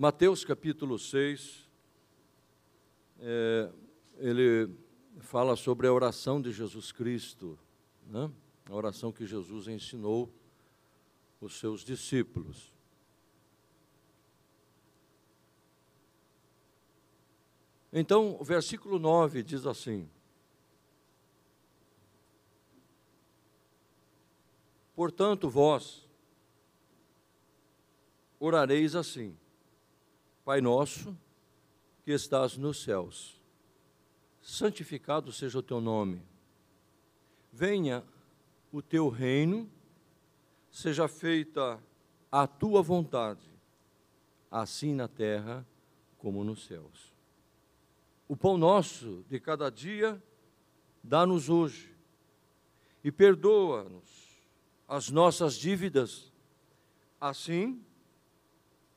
Mateus capítulo 6, é, ele fala sobre a oração de Jesus Cristo, né? a oração que Jesus ensinou os seus discípulos. Então, o versículo 9 diz assim: Portanto, vós orareis assim: Pai nosso, que estás nos céus, santificado seja o teu nome. Venha o teu reino, seja feita a tua vontade, assim na terra como nos céus. O pão nosso de cada dia, dá-nos hoje, e perdoa-nos as nossas dívidas, assim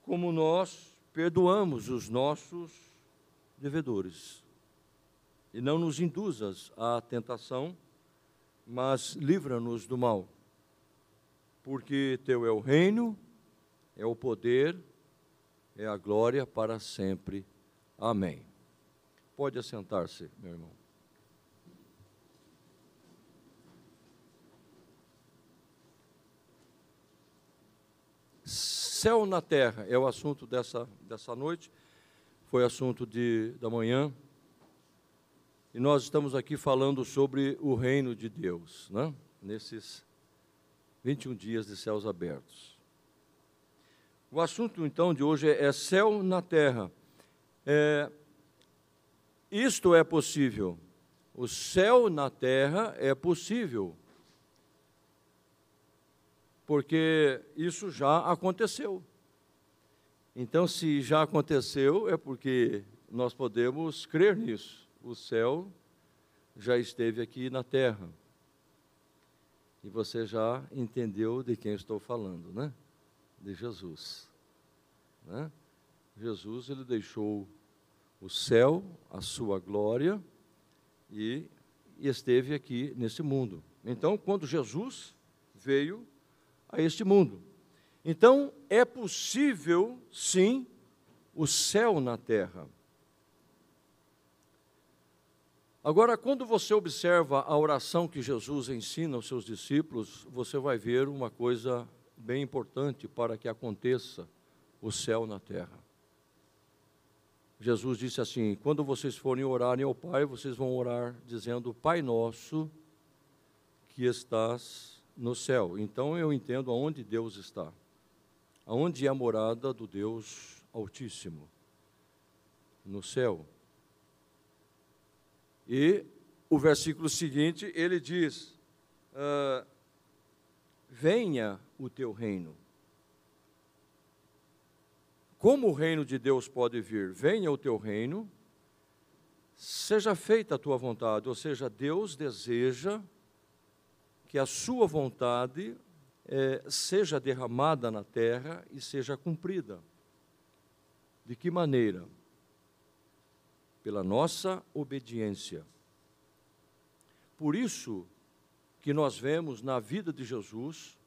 como nós perdoamos os nossos devedores. E não nos induzas à tentação, mas livra-nos do mal. Porque teu é o reino, é o poder, é a glória para sempre. Amém. Pode assentar-se, meu irmão. Céu na terra é o assunto dessa, dessa noite, foi assunto de, da manhã. E nós estamos aqui falando sobre o reino de Deus, né? nesses 21 dias de céus abertos. O assunto então de hoje é, é céu na terra. É, isto é possível. O céu na terra é possível. Porque isso já aconteceu. Então, se já aconteceu, é porque nós podemos crer nisso. O céu já esteve aqui na terra. E você já entendeu de quem estou falando, né? De Jesus. Né? Jesus, ele deixou o céu, a sua glória, e esteve aqui nesse mundo. Então, quando Jesus veio a este mundo. Então, é possível, sim, o céu na terra. Agora, quando você observa a oração que Jesus ensina aos seus discípulos, você vai ver uma coisa bem importante para que aconteça o céu na terra. Jesus disse assim: quando vocês forem orarem ao Pai, vocês vão orar dizendo: Pai nosso que estás no céu. Então eu entendo aonde Deus está, aonde é a morada do Deus Altíssimo, no céu. E o versículo seguinte ele diz: ah, Venha o teu reino. Como o reino de Deus pode vir? Venha o teu reino, seja feita a tua vontade, ou seja, Deus deseja que a sua vontade é, seja derramada na terra e seja cumprida. De que maneira? Pela nossa obediência. Por isso que nós vemos na vida de Jesus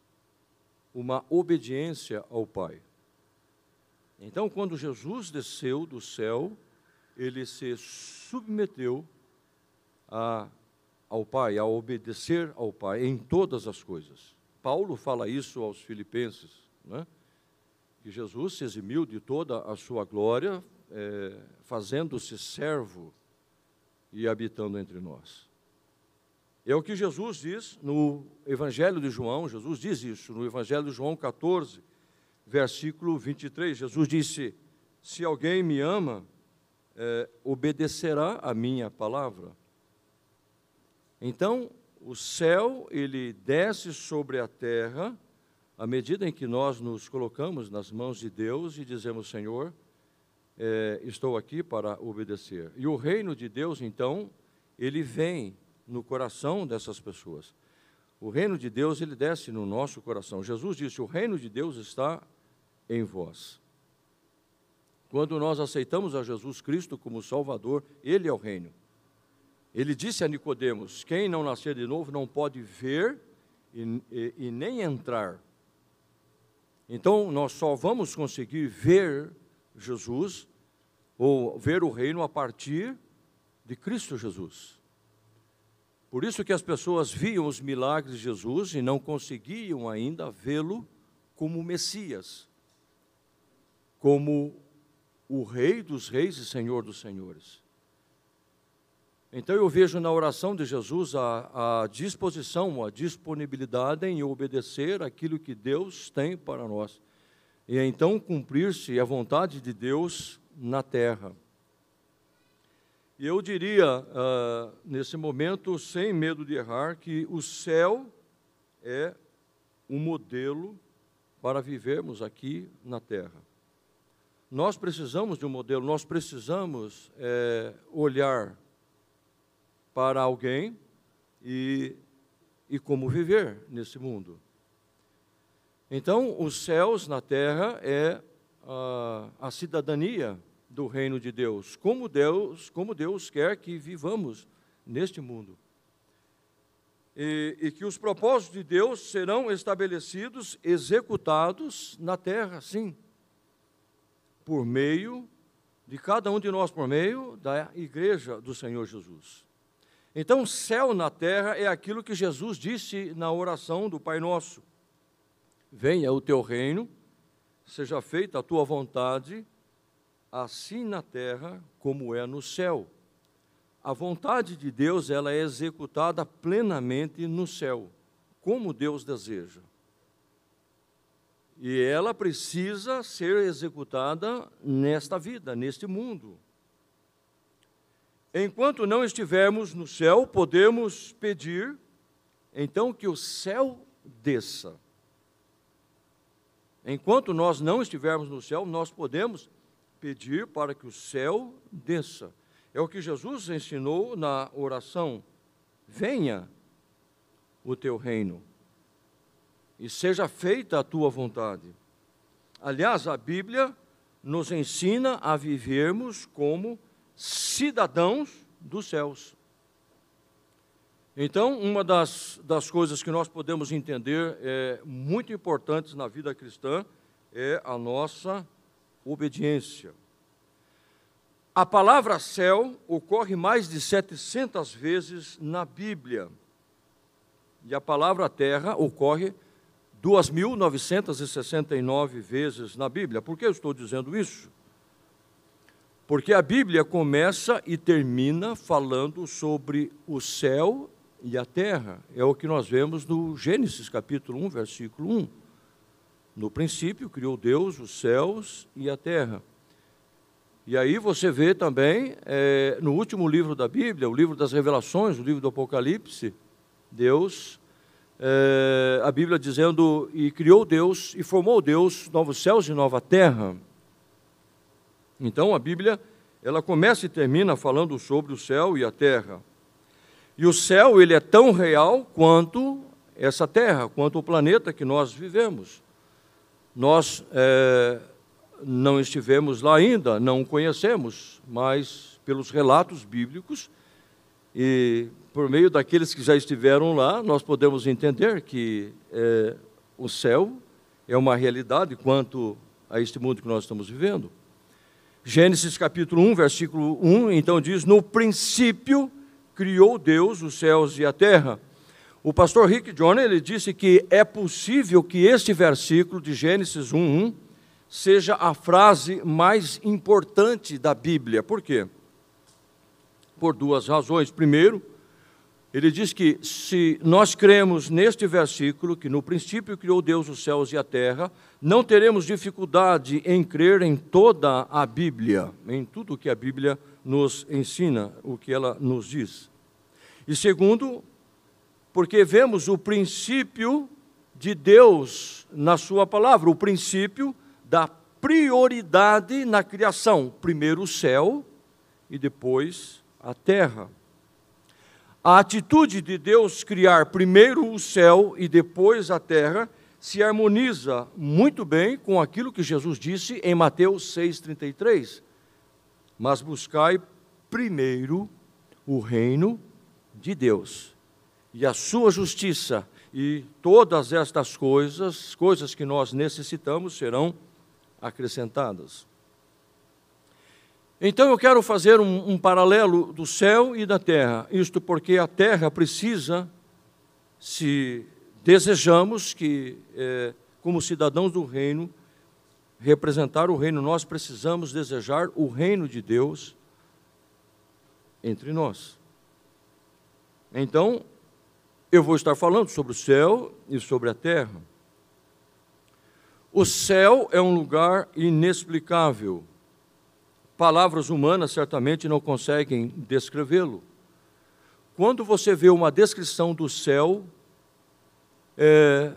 uma obediência ao Pai. Então, quando Jesus desceu do céu, ele se submeteu a, ao Pai, a obedecer ao Pai em todas as coisas. Paulo fala isso aos Filipenses, né? que Jesus se eximiu de toda a sua glória, é, fazendo-se servo e habitando entre nós. É o que Jesus diz no Evangelho de João, Jesus diz isso no Evangelho de João 14, versículo 23. Jesus disse: Se alguém me ama, é, obedecerá a minha palavra. Então, o céu, ele desce sobre a terra, à medida em que nós nos colocamos nas mãos de Deus e dizemos: Senhor, é, estou aqui para obedecer. E o reino de Deus, então, ele vem no coração dessas pessoas. O reino de Deus, ele desce no nosso coração. Jesus disse: O reino de Deus está em vós. Quando nós aceitamos a Jesus Cristo como Salvador, Ele é o reino. Ele disse a Nicodemos: quem não nascer de novo não pode ver e, e, e nem entrar. Então nós só vamos conseguir ver Jesus, ou ver o reino a partir de Cristo Jesus. Por isso que as pessoas viam os milagres de Jesus e não conseguiam ainda vê-lo como Messias, como o Rei dos Reis e Senhor dos Senhores. Então eu vejo na oração de Jesus a, a disposição, a disponibilidade em obedecer aquilo que Deus tem para nós. E então cumprir-se a vontade de Deus na terra. E eu diria, uh, nesse momento, sem medo de errar, que o céu é um modelo para vivermos aqui na terra. Nós precisamos de um modelo, nós precisamos é, olhar para alguém e, e como viver nesse mundo. Então, os céus na terra é a, a cidadania do reino de Deus, como Deus, como Deus quer que vivamos neste mundo. E, e, que os propósitos de Deus serão estabelecidos, executados na terra, sim, por meio de cada um de nós, por meio da igreja do Senhor Jesus. Então, céu na terra é aquilo que Jesus disse na oração do Pai Nosso: Venha o teu reino, seja feita a tua vontade, assim na terra como é no céu. A vontade de Deus, ela é executada plenamente no céu, como Deus deseja. E ela precisa ser executada nesta vida, neste mundo. Enquanto não estivermos no céu, podemos pedir então que o céu desça. Enquanto nós não estivermos no céu, nós podemos pedir para que o céu desça. É o que Jesus ensinou na oração: venha o teu reino e seja feita a tua vontade. Aliás, a Bíblia nos ensina a vivermos como cidadãos dos céus. Então, uma das, das coisas que nós podemos entender é, muito importantes na vida cristã é a nossa obediência. A palavra céu ocorre mais de 700 vezes na Bíblia. E a palavra terra ocorre 2.969 vezes na Bíblia. Por que eu estou dizendo isso? Porque a Bíblia começa e termina falando sobre o céu e a terra. É o que nós vemos no Gênesis capítulo 1, versículo 1. No princípio, criou Deus os céus e a terra. E aí você vê também, é, no último livro da Bíblia, o livro das Revelações, o livro do Apocalipse, Deus, é, a Bíblia dizendo, e criou Deus, e formou Deus novos céus e nova terra. Então a Bíblia, ela começa e termina falando sobre o céu e a terra. E o céu, ele é tão real quanto essa terra, quanto o planeta que nós vivemos. Nós é, não estivemos lá ainda, não o conhecemos, mas pelos relatos bíblicos e por meio daqueles que já estiveram lá, nós podemos entender que é, o céu é uma realidade quanto a este mundo que nós estamos vivendo. Gênesis capítulo 1, versículo 1, então diz: No princípio criou Deus os céus e a terra. O pastor Rick John ele disse que é possível que este versículo de Gênesis 1:1 seja a frase mais importante da Bíblia. Por quê? Por duas razões. Primeiro, ele diz que se nós cremos neste versículo, que no princípio criou Deus os céus e a terra, não teremos dificuldade em crer em toda a Bíblia, em tudo que a Bíblia nos ensina, o que ela nos diz. E segundo, porque vemos o princípio de Deus na Sua palavra, o princípio da prioridade na criação: primeiro o céu e depois a terra. A atitude de Deus criar primeiro o céu e depois a terra se harmoniza muito bem com aquilo que Jesus disse em Mateus 6,33. Mas buscai primeiro o reino de Deus e a sua justiça, e todas estas coisas, coisas que nós necessitamos, serão acrescentadas. Então eu quero fazer um, um, paralelo do céu e da terra, isto porque a terra precisa, se desejamos que, é, como cidadãos do reino, representar o reino, nós precisamos desejar o reino de Deus entre nós. Então, eu vou estar falando sobre o céu e sobre a terra. O céu é um lugar inexplicável. Palavras humanas certamente não conseguem descrevê-lo. Quando você vê uma descrição do céu, é,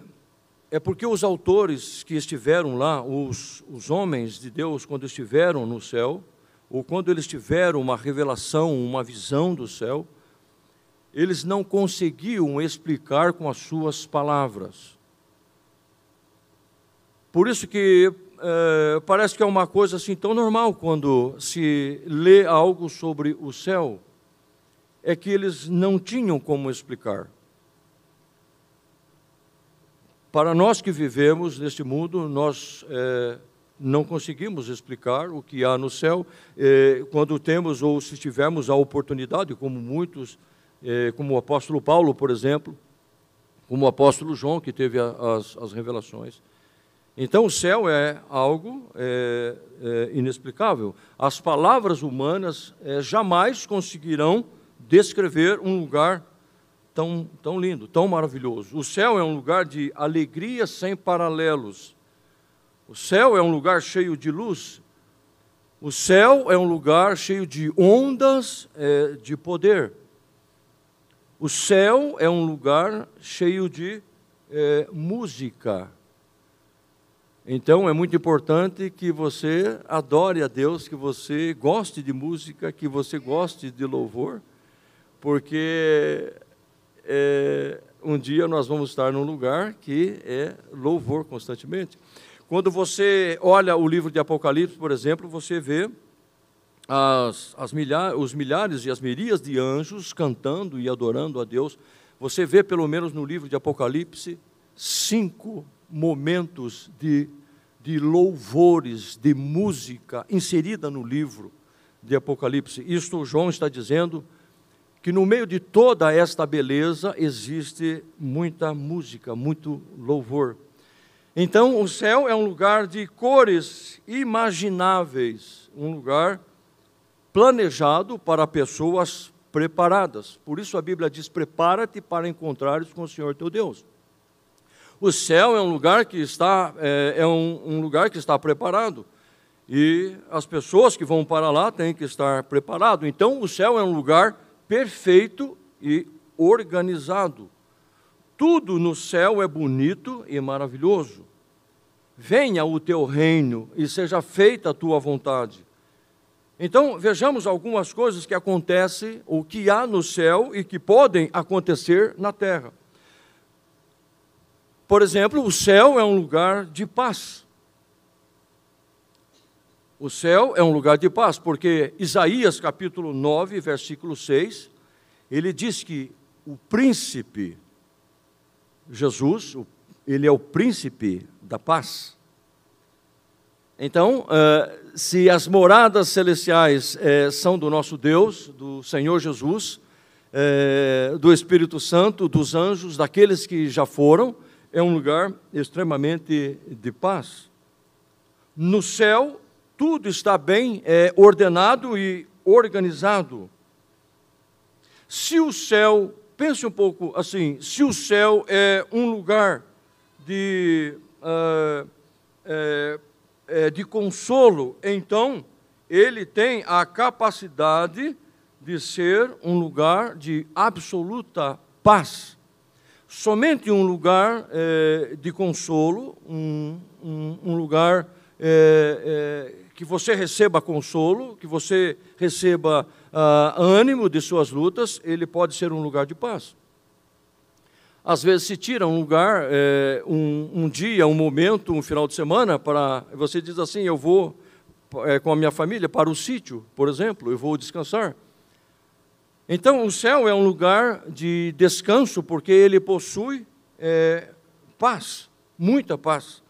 é porque os autores que estiveram lá, os, os homens de Deus, quando estiveram no céu, ou quando eles tiveram uma revelação, uma visão do céu, eles não conseguiam explicar com as suas palavras. Por isso que é, parece que é uma coisa assim tão normal quando se lê algo sobre o céu, é que eles não tinham como explicar. Para nós que vivemos neste mundo, nós é, não conseguimos explicar o que há no céu. É, quando temos ou se tivermos a oportunidade, como muitos, como o apóstolo Paulo, por exemplo, como o apóstolo João, que teve as, as, revelações. Então, o céu é algo é, é, inexplicável. As palavras humanas é, jamais conseguirão descrever um lugar tão, tão lindo, tão maravilhoso. O céu é um lugar de alegria sem paralelos. O céu é um lugar cheio de luz. O céu é um lugar cheio de ondas é, de poder. O céu é um lugar cheio de é, música. Então é muito importante que você adore a Deus, que você goste de música, que você goste de louvor, porque é, um dia nós vamos estar num lugar que é louvor constantemente. Quando você olha o livro de Apocalipse, por exemplo, você vê as, as os milhares e as mirias de anjos cantando e adorando a Deus. Você vê, pelo menos no livro de Apocalipse, cinco momentos de, de louvores, de música inserida no livro de Apocalipse. Isto João está dizendo que no meio de toda esta beleza existe muita música, muito louvor. Então, o céu é um lugar de cores imagináveis, um lugar planejado para pessoas preparadas. Por isso a Bíblia diz: prepara-te para encontrares com o Senhor teu Deus. O céu é um lugar que está é, é um, um lugar que está preparado e as pessoas que vão para lá têm que estar preparadas. Então, o céu é um lugar perfeito e organizado. Tudo no céu é bonito e maravilhoso. Venha o teu reino e seja feita a tua vontade. Então, vejamos algumas coisas que acontecem, ou que há no céu e que podem acontecer na terra. Por exemplo, o céu é um lugar de paz. O céu é um lugar de paz, porque Isaías capítulo 9, versículo 6, ele diz que o príncipe, Jesus, ele é o príncipe da paz. Então, eh, se as moradas celestiais eh, são do nosso Deus, do Senhor Jesus, eh, do Espírito Santo, dos anjos, daqueles que já foram, é um lugar extremamente de paz. No céu, tudo está bem é, ordenado e organizado. Se o céu, pense um pouco assim, se o céu é um lugar de, uh, é, é, de consolo, então ele tem a capacidade de ser um lugar de absoluta paz. Somente um lugar é, de consolo, um, um, um lugar é, é, que você receba consolo, que você receba ah, ânimo de suas lutas, ele pode ser um lugar de paz. Às vezes se tira um lugar, um, um, dia, um momento, um final de semana, para você diz assim, eu vou com a minha família para o sítio, por exemplo, eu vou descansar. Então, o céu é um lugar de descanso, porque ele possui é, paz, muita paz.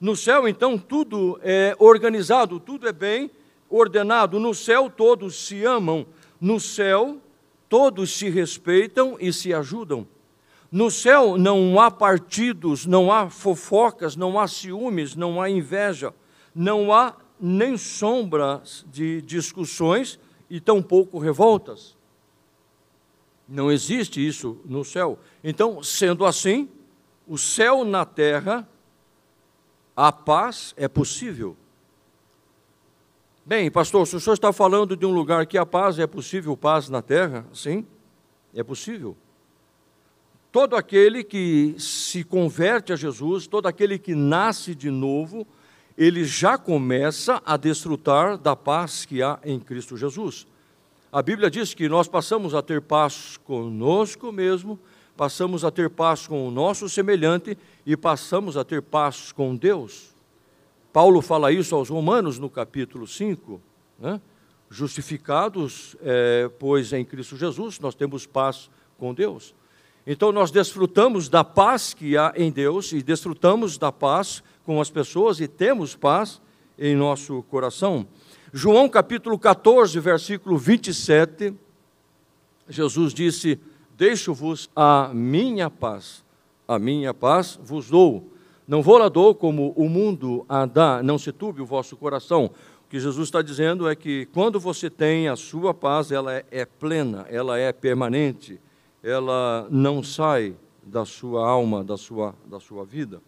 No céu, então, tudo é organizado, tudo é bem ordenado. No céu todos se amam, no céu todos se respeitam e se ajudam. No céu não há partidos, não há fofocas, não há ciúmes, não há inveja, não há nem sombras de discussões e tampouco revoltas. Não existe isso no céu. Então, sendo assim, o céu na terra, a paz é possível. Bem, pastor, se o senhor está falando de um lugar que a paz é possível, paz na terra, sim, é possível. Todo aquele que se converte a Jesus, todo aquele que nasce de novo, ele já começa a desfrutar da paz que há em Cristo Jesus. A Bíblia diz que nós passamos a ter paz conosco mesmo, passamos a ter paz com o nosso semelhante e passamos a ter paz com Deus. Paulo fala isso aos Romanos no capítulo 5. Né? Justificados, é, pois em Cristo Jesus, nós temos paz com Deus. Então nós desfrutamos da paz que há em Deus e desfrutamos da paz com as pessoas e temos paz em nosso coração. João capítulo 14, versículo 27, Jesus disse: Deixo-vos a minha paz, a minha paz vos dou não vou lá dou como o mundo a dá, não se turbe o vosso coração. O que Jesus está dizendo é que quando você tem a sua paz, ela é, é plena, ela é permanente, ela não sai da sua alma, da sua, da sua vida.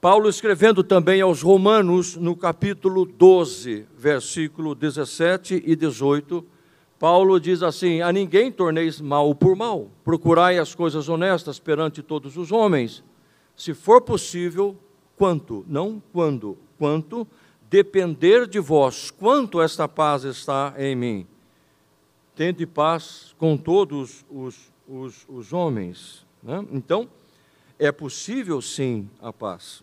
Paulo escrevendo também aos Romanos, no capítulo 12, versículo 17 e 18, Paulo diz assim: A ninguém torneis mal por mal, procurai as coisas honestas perante todos os homens se for possível, quanto, não quando, quanto, depender de vós, quanto esta paz está em mim. Tende paz com todos os, os, os homens. Né? Então, é possível sim a paz.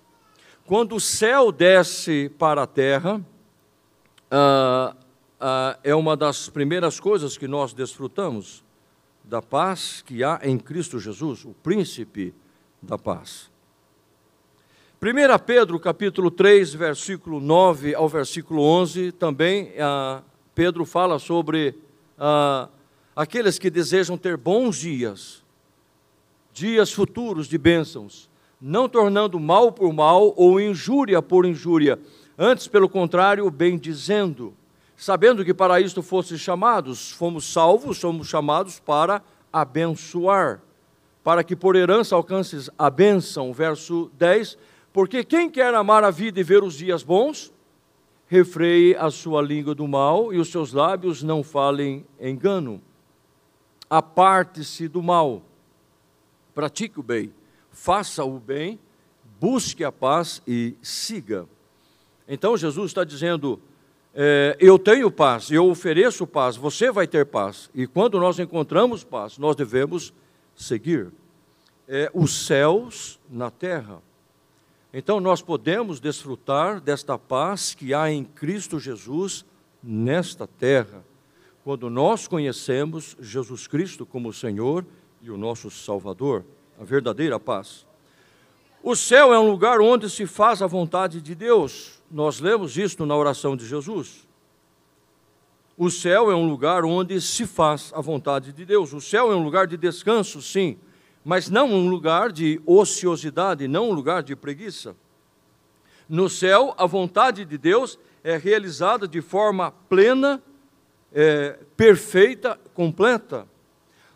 Quando o céu desce para a terra, ah, ah, é uma das primeiras coisas que nós desfrutamos da paz que há em Cristo Jesus, o príncipe da paz. 1 Pedro capítulo 3, versículo 9 ao versículo 11, também ah, Pedro fala sobre ah, aqueles que desejam ter bons dias, dias futuros de bênçãos, não tornando mal por mal ou injúria por injúria, antes, pelo contrário, bem dizendo, sabendo que para isto fosse chamados, fomos salvos, somos chamados para abençoar, para que por herança alcances a bênção, verso 10, porque quem quer amar a vida e ver os dias bons, refreie a sua língua do mal e os seus lábios não falem engano. Aparte-se do mal, pratique o bem, faça o bem, busque a paz e siga. Então Jesus está dizendo: é, Eu tenho paz, eu ofereço paz, você vai ter paz. E quando nós encontramos paz, nós devemos seguir. É, os céus na terra. Então nós podemos desfrutar desta paz que há em Cristo Jesus nesta terra, quando nós conhecemos Jesus Cristo como Senhor e o nosso Salvador, a verdadeira paz. O céu é um lugar onde se faz a vontade de Deus. Nós lemos isto na oração de Jesus. O céu é um lugar onde se faz a vontade de Deus. O céu é um lugar de descanso, sim, mas não um lugar de ociosidade, não um lugar de preguiça. No céu, a vontade de Deus é realizada de forma plena, é, perfeita, completa.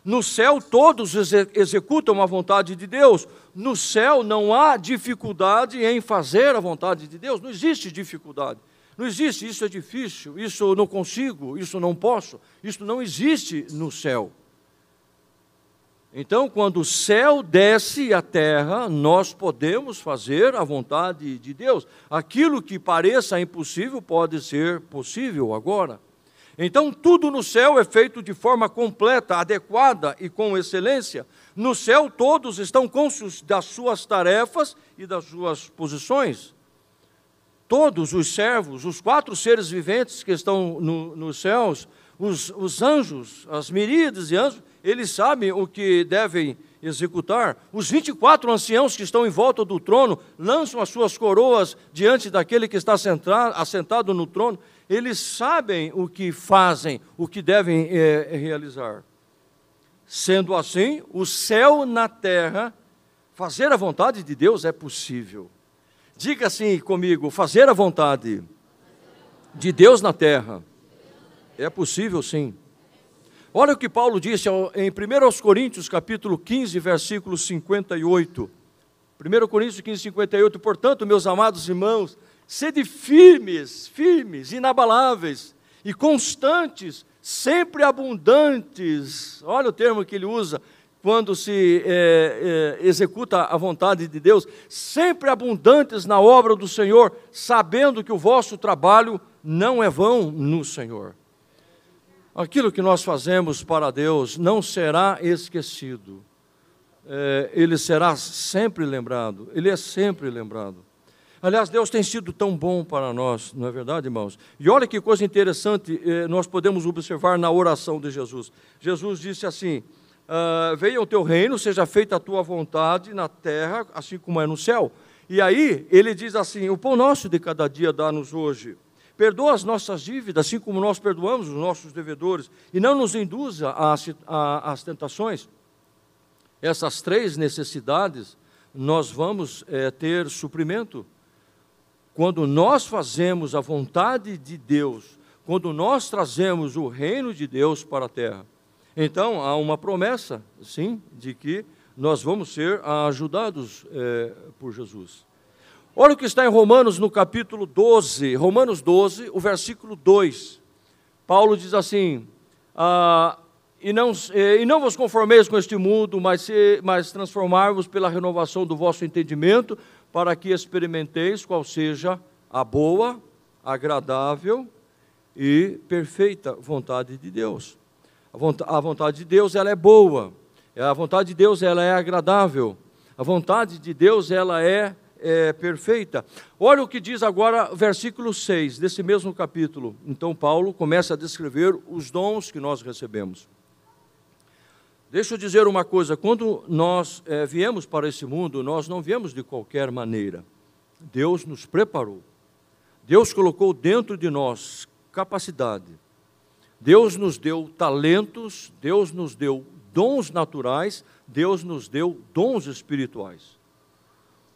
No céu, todos executam a vontade de Deus. No céu, não há dificuldade em fazer a vontade de Deus. Não existe dificuldade. Não existe, isso é difícil, isso não consigo, isso não posso. Isso não existe no céu. Então, quando o céu desce à terra, nós podemos fazer a vontade de Deus. Aquilo que pareça impossível pode ser possível agora. Então, tudo no céu é feito de forma completa, adequada e com excelência. No céu, todos estão conscientes das suas tarefas e das suas posições. Todos os servos, os quatro seres viventes que estão no, nos céus, os, os anjos, as miríades de anjos, eles sabem o que devem executar. Os 24 anciãos que estão em volta do trono lançam as suas coroas diante daquele que está assentado no trono. Eles sabem o que fazem, o que devem é, realizar. Sendo assim, o céu na terra, fazer a vontade de Deus é possível. Diga assim comigo: fazer a vontade de Deus na terra é possível sim. Olha o que Paulo disse em 1 Coríntios, capítulo 15, versículo 58. 1 Coríntios 15, 58. Portanto, meus amados irmãos, sede firmes, firmes, inabaláveis e constantes, sempre abundantes. Olha o termo que ele usa quando se é, é, executa a vontade de Deus, sempre abundantes na obra do Senhor, sabendo que o vosso trabalho não é vão no Senhor. Aquilo que nós fazemos para Deus não será esquecido, é, ele será sempre lembrado, ele é sempre lembrado. Aliás, Deus tem sido tão bom para nós, não é verdade, irmãos? E olha que coisa interessante é, nós podemos observar na oração de Jesus. Jesus disse assim: ah, Venha o teu reino, seja feita a tua vontade na terra, assim como é no céu. E aí ele diz assim: O pão nosso de cada dia dá-nos hoje Perdoa as nossas dívidas, assim como nós perdoamos os nossos devedores, e não nos induza às tentações. Essas três necessidades nós vamos é, ter suprimento. Quando nós fazemos a vontade de Deus, quando nós trazemos o reino de Deus para a terra. Então, há uma promessa, sim, de que nós vamos ser ajudados é, por Jesus. Olha o que está em Romanos no capítulo 12, Romanos 12, o versículo 2. Paulo diz assim: ah, e, não, e não vos conformeis com este mundo, mas, mas transformar-vos pela renovação do vosso entendimento, para que experimenteis qual seja a boa, agradável e perfeita vontade de Deus. A vontade de Deus ela é boa, a vontade de Deus ela é agradável, a vontade de Deus ela é é, perfeita. Olha o que diz agora, versículo 6 desse mesmo capítulo. Então, Paulo começa a descrever os dons que nós recebemos. Deixa eu dizer uma coisa: quando nós é, viemos para esse mundo, nós não viemos de qualquer maneira. Deus nos preparou. Deus colocou dentro de nós capacidade. Deus nos deu talentos, Deus nos deu dons naturais, Deus nos deu dons espirituais.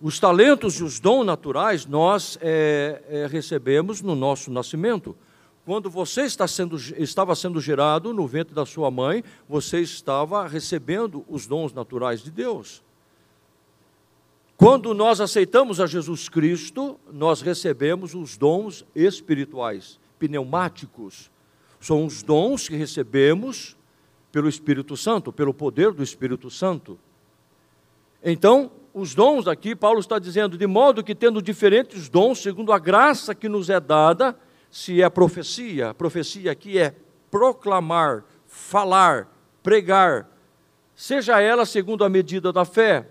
Os talentos e os dons naturais nós é, é, recebemos no nosso nascimento. Quando você está sendo, estava sendo gerado no ventre da sua mãe, você estava recebendo os dons naturais de Deus. Quando nós aceitamos a Jesus Cristo, nós recebemos os dons espirituais, pneumáticos. São os dons que recebemos pelo Espírito Santo, pelo poder do Espírito Santo. Então, os dons aqui, Paulo está dizendo, de modo que tendo diferentes dons, segundo a graça que nos é dada, se é profecia, profecia aqui é proclamar, falar, pregar, seja ela segundo a medida da fé.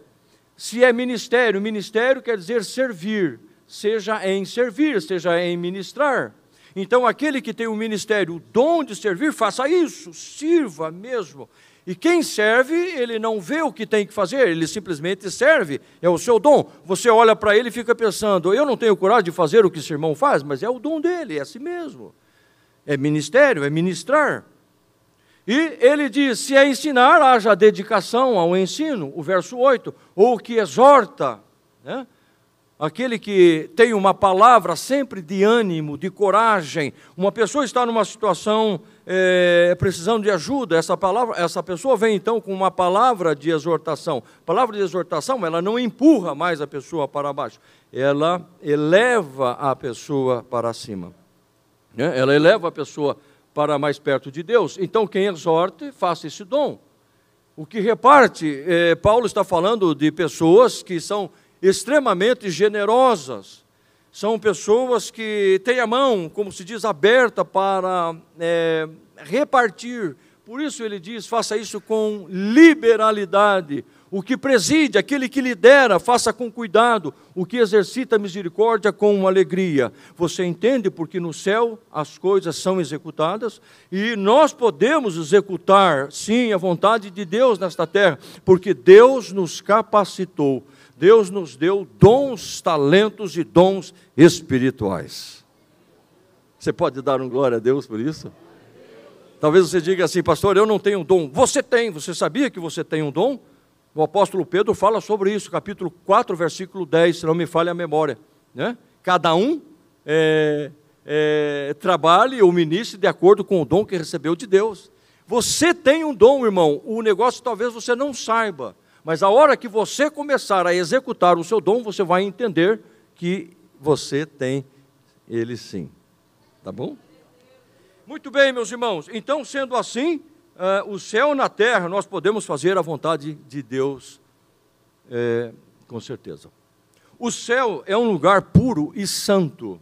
Se é ministério, ministério quer dizer servir, seja em servir, seja em ministrar. Então, aquele que tem o ministério, o dom de servir, faça isso, sirva mesmo. E quem serve, ele não vê o que tem que fazer, ele simplesmente serve, é o seu dom. Você olha para ele e fica pensando: eu não tenho coragem de fazer o que esse irmão faz, mas é o dom dele, é assim mesmo. É ministério, é ministrar. E ele diz: se é ensinar, haja dedicação ao ensino, o verso 8, ou que exorta, né? Aquele que tem uma palavra sempre de ânimo, de coragem. Uma pessoa está numa situação é, precisando de ajuda, essa palavra, essa pessoa vem então com uma palavra de exortação. Palavra de exortação, ela não empurra mais a pessoa para baixo, ela eleva a pessoa para cima. Né? Ela eleva a pessoa para mais perto de Deus. Então, quem exorte, faça esse dom. O que reparte, é, Paulo está falando de pessoas que são extremamente generosas, são pessoas que têm a mão, como se diz, aberta para é, repartir. Por isso ele diz: faça isso com liberalidade. O que preside, aquele que lidera, faça com cuidado. O que exercita misericórdia com alegria. Você entende porque no céu as coisas são executadas e nós podemos executar, sim, a vontade de Deus nesta terra, porque Deus nos capacitou Deus nos deu dons, talentos e dons espirituais. Você pode dar um glória a Deus por isso? Talvez você diga assim, pastor, eu não tenho dom. Você tem, você sabia que você tem um dom? O apóstolo Pedro fala sobre isso, capítulo 4, versículo 10, se não me falha a memória. Né? Cada um é, é, trabalhe ou ministre de acordo com o dom que recebeu de Deus. Você tem um dom, irmão, o negócio talvez você não saiba, mas a hora que você começar a executar o seu dom, você vai entender que você tem ele sim. Tá bom? Muito bem, meus irmãos. Então, sendo assim, uh, o céu na terra, nós podemos fazer a vontade de Deus, é, com certeza. O céu é um lugar puro e santo.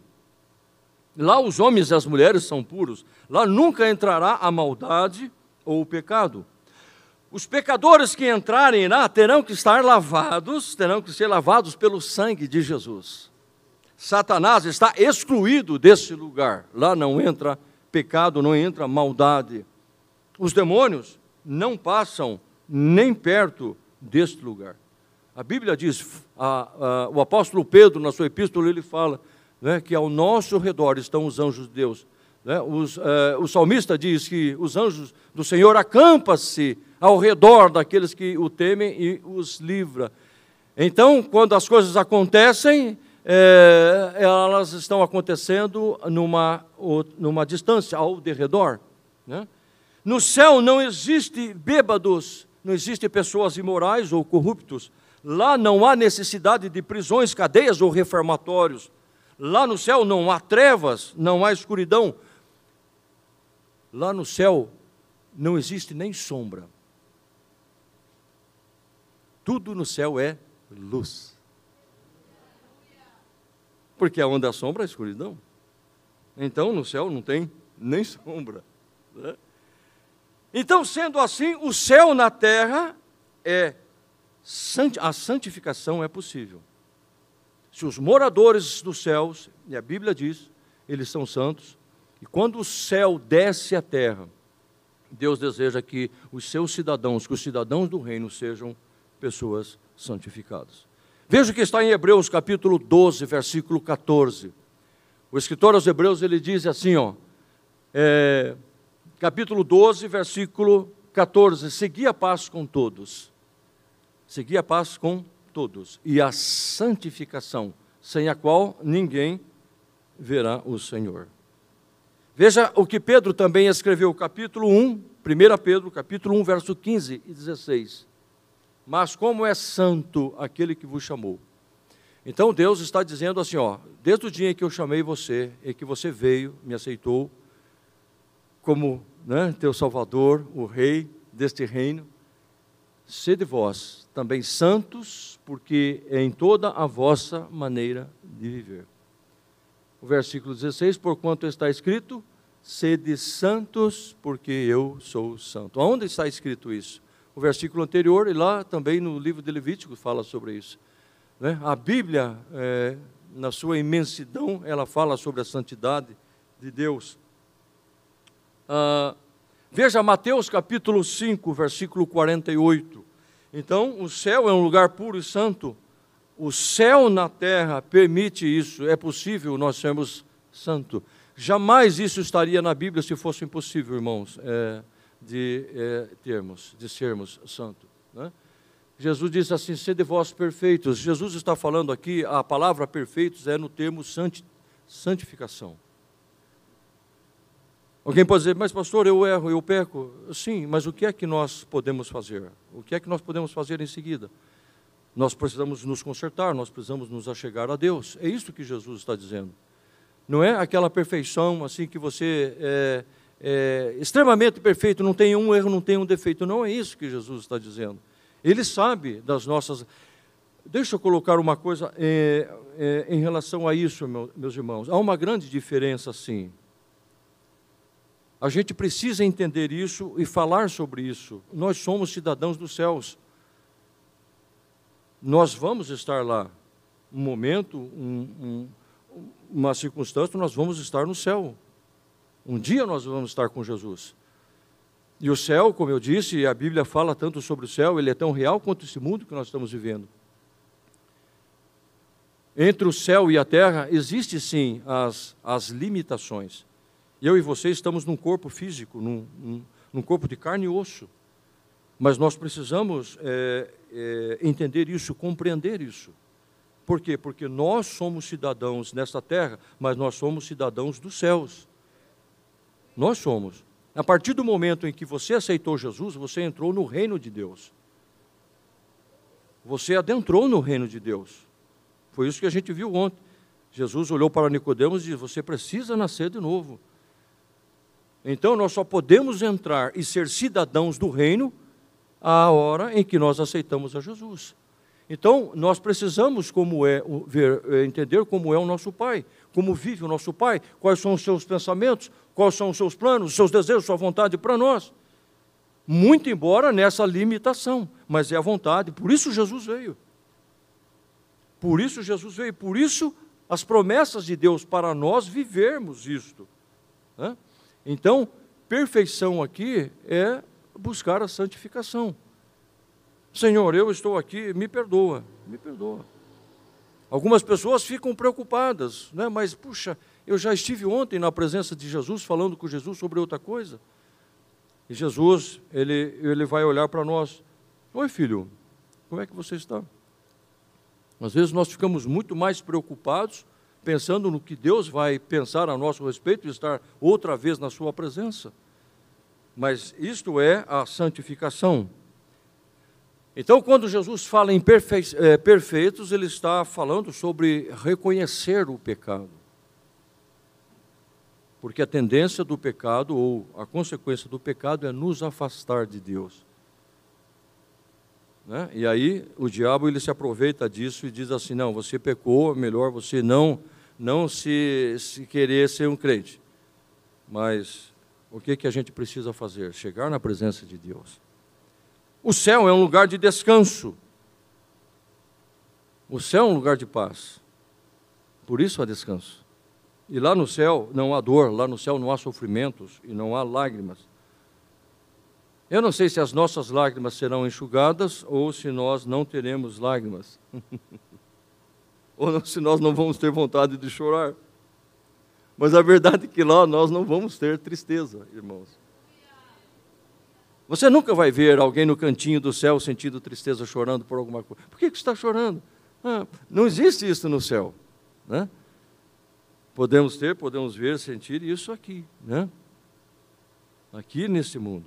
Lá os homens e as mulheres são puros. Lá nunca entrará a maldade ou o pecado. Os pecadores que entrarem lá terão que estar lavados, terão que ser lavados pelo sangue de Jesus. Satanás está excluído desse lugar. Lá não entra pecado, não entra maldade. Os demônios não passam nem perto deste lugar. A Bíblia diz, a, a, o apóstolo Pedro, na sua epístola, ele fala né, que ao nosso redor estão os anjos de Deus. Né? Os, uh, o salmista diz que os anjos do Senhor acampam-se ao redor daqueles que o temem e os livra. Então, quando as coisas acontecem, é, elas estão acontecendo numa, numa distância ao derredor. Né? No céu não existe bêbados, não existe pessoas imorais ou corruptos. Lá não há necessidade de prisões, cadeias ou reformatórios. Lá no céu não há trevas, não há escuridão. Lá no céu não existe nem sombra. Tudo no céu é luz porque onde há sombra, há escuridão. Então, no céu não tem nem sombra. Né? Então, sendo assim, o céu na terra é a santificação é possível. Se os moradores dos céus, e a Bíblia diz, eles são santos, e quando o céu desce à terra, Deus deseja que os seus cidadãos, que os cidadãos do reino sejam pessoas santificadas. Veja o que está em Hebreus capítulo 12, versículo 14. O escritor aos Hebreus ele diz assim, ó, é, capítulo 12, versículo 14: Segui a paz com todos, segui a paz com todos, e a santificação, sem a qual ninguém verá o Senhor. Veja o que Pedro também escreveu, capítulo 1, 1 Pedro, capítulo 1, verso 15 e 16 mas como é santo aquele que vos chamou. Então Deus está dizendo assim, ó, desde o dia em que eu chamei você e que você veio, me aceitou como né, teu Salvador, o Rei deste reino, sede vós também santos, porque é em toda a vossa maneira de viver. O versículo 16, porquanto está escrito, sede santos, porque eu sou santo. Onde está escrito isso? o versículo anterior, e lá também no livro de Levítico fala sobre isso. Né? A Bíblia, é, na sua imensidão, ela fala sobre a santidade de Deus. Ah, veja Mateus capítulo 5, versículo 48. Então, o céu é um lugar puro e santo. O céu na terra permite isso, é possível nós sermos santos. Jamais isso estaria na Bíblia se fosse impossível, irmãos. É, de é, termos, de sermos santos. Né? Jesus diz assim: sede vós perfeitos. Jesus está falando aqui, a palavra perfeitos é no termo santi, santificação. Alguém pode dizer, mas pastor, eu erro, eu peco. Sim, mas o que é que nós podemos fazer? O que é que nós podemos fazer em seguida? Nós precisamos nos consertar, nós precisamos nos achegar a Deus. É isso que Jesus está dizendo. Não é aquela perfeição assim que você é, é, extremamente perfeito, não tem um erro, não tem um defeito. Não é isso que Jesus está dizendo. Ele sabe das nossas. Deixa eu colocar uma coisa é, é, em relação a isso, meu, meus irmãos. Há uma grande diferença, sim. A gente precisa entender isso e falar sobre isso. Nós somos cidadãos dos céus. Nós vamos estar lá. Um momento, um, um, uma circunstância, nós vamos estar no céu. Um dia nós vamos estar com Jesus. E o céu, como eu disse, a Bíblia fala tanto sobre o céu, ele é tão real quanto esse mundo que nós estamos vivendo. Entre o céu e a terra existe sim as, as limitações. Eu e você estamos num corpo físico, num, num, num corpo de carne e osso. Mas nós precisamos é, é, entender isso, compreender isso. Por quê? Porque nós somos cidadãos nesta terra, mas nós somos cidadãos dos céus. Nós somos. A partir do momento em que você aceitou Jesus, você entrou no reino de Deus. Você adentrou no reino de Deus. Foi isso que a gente viu ontem. Jesus olhou para Nicodemos e disse: Você precisa nascer de novo. Então nós só podemos entrar e ser cidadãos do reino à hora em que nós aceitamos a Jesus. Então nós precisamos como é ver, é, entender como é o nosso Pai, como vive o nosso Pai, quais são os seus pensamentos, quais são os seus planos, os seus desejos, sua vontade para nós. Muito embora nessa limitação, mas é a vontade. Por isso Jesus veio. Por isso Jesus veio. Por isso as promessas de Deus para nós vivermos isto. Então, perfeição aqui é buscar a santificação. Senhor, eu estou aqui, me perdoa, me perdoa. Algumas pessoas ficam preocupadas, né? mas, puxa, eu já estive ontem na presença de Jesus, falando com Jesus sobre outra coisa. E Jesus, ele, ele vai olhar para nós: Oi, filho, como é que você está? Às vezes nós ficamos muito mais preocupados pensando no que Deus vai pensar a nosso respeito e estar outra vez na Sua presença. Mas isto é a santificação. Então, quando Jesus fala em é, perfeitos, ele está falando sobre reconhecer o pecado. Porque a tendência do pecado, ou a consequência do pecado, é nos afastar de Deus. Né? E aí o diabo ele se aproveita disso e diz assim: não, você pecou, melhor você não não se, se querer ser um crente. Mas o que, que a gente precisa fazer? Chegar na presença de Deus. O céu é um lugar de descanso. O céu é um lugar de paz. Por isso há descanso. E lá no céu não há dor, lá no céu não há sofrimentos e não há lágrimas. Eu não sei se as nossas lágrimas serão enxugadas ou se nós não teremos lágrimas. ou se nós não vamos ter vontade de chorar. Mas a verdade é que lá nós não vamos ter tristeza, irmãos. Você nunca vai ver alguém no cantinho do céu sentindo tristeza, chorando por alguma coisa. Por que, está chorando? Ah, não existe isso no céu. Né? Podemos ter, podemos ver, sentir isso aqui. Né? Aqui nesse mundo.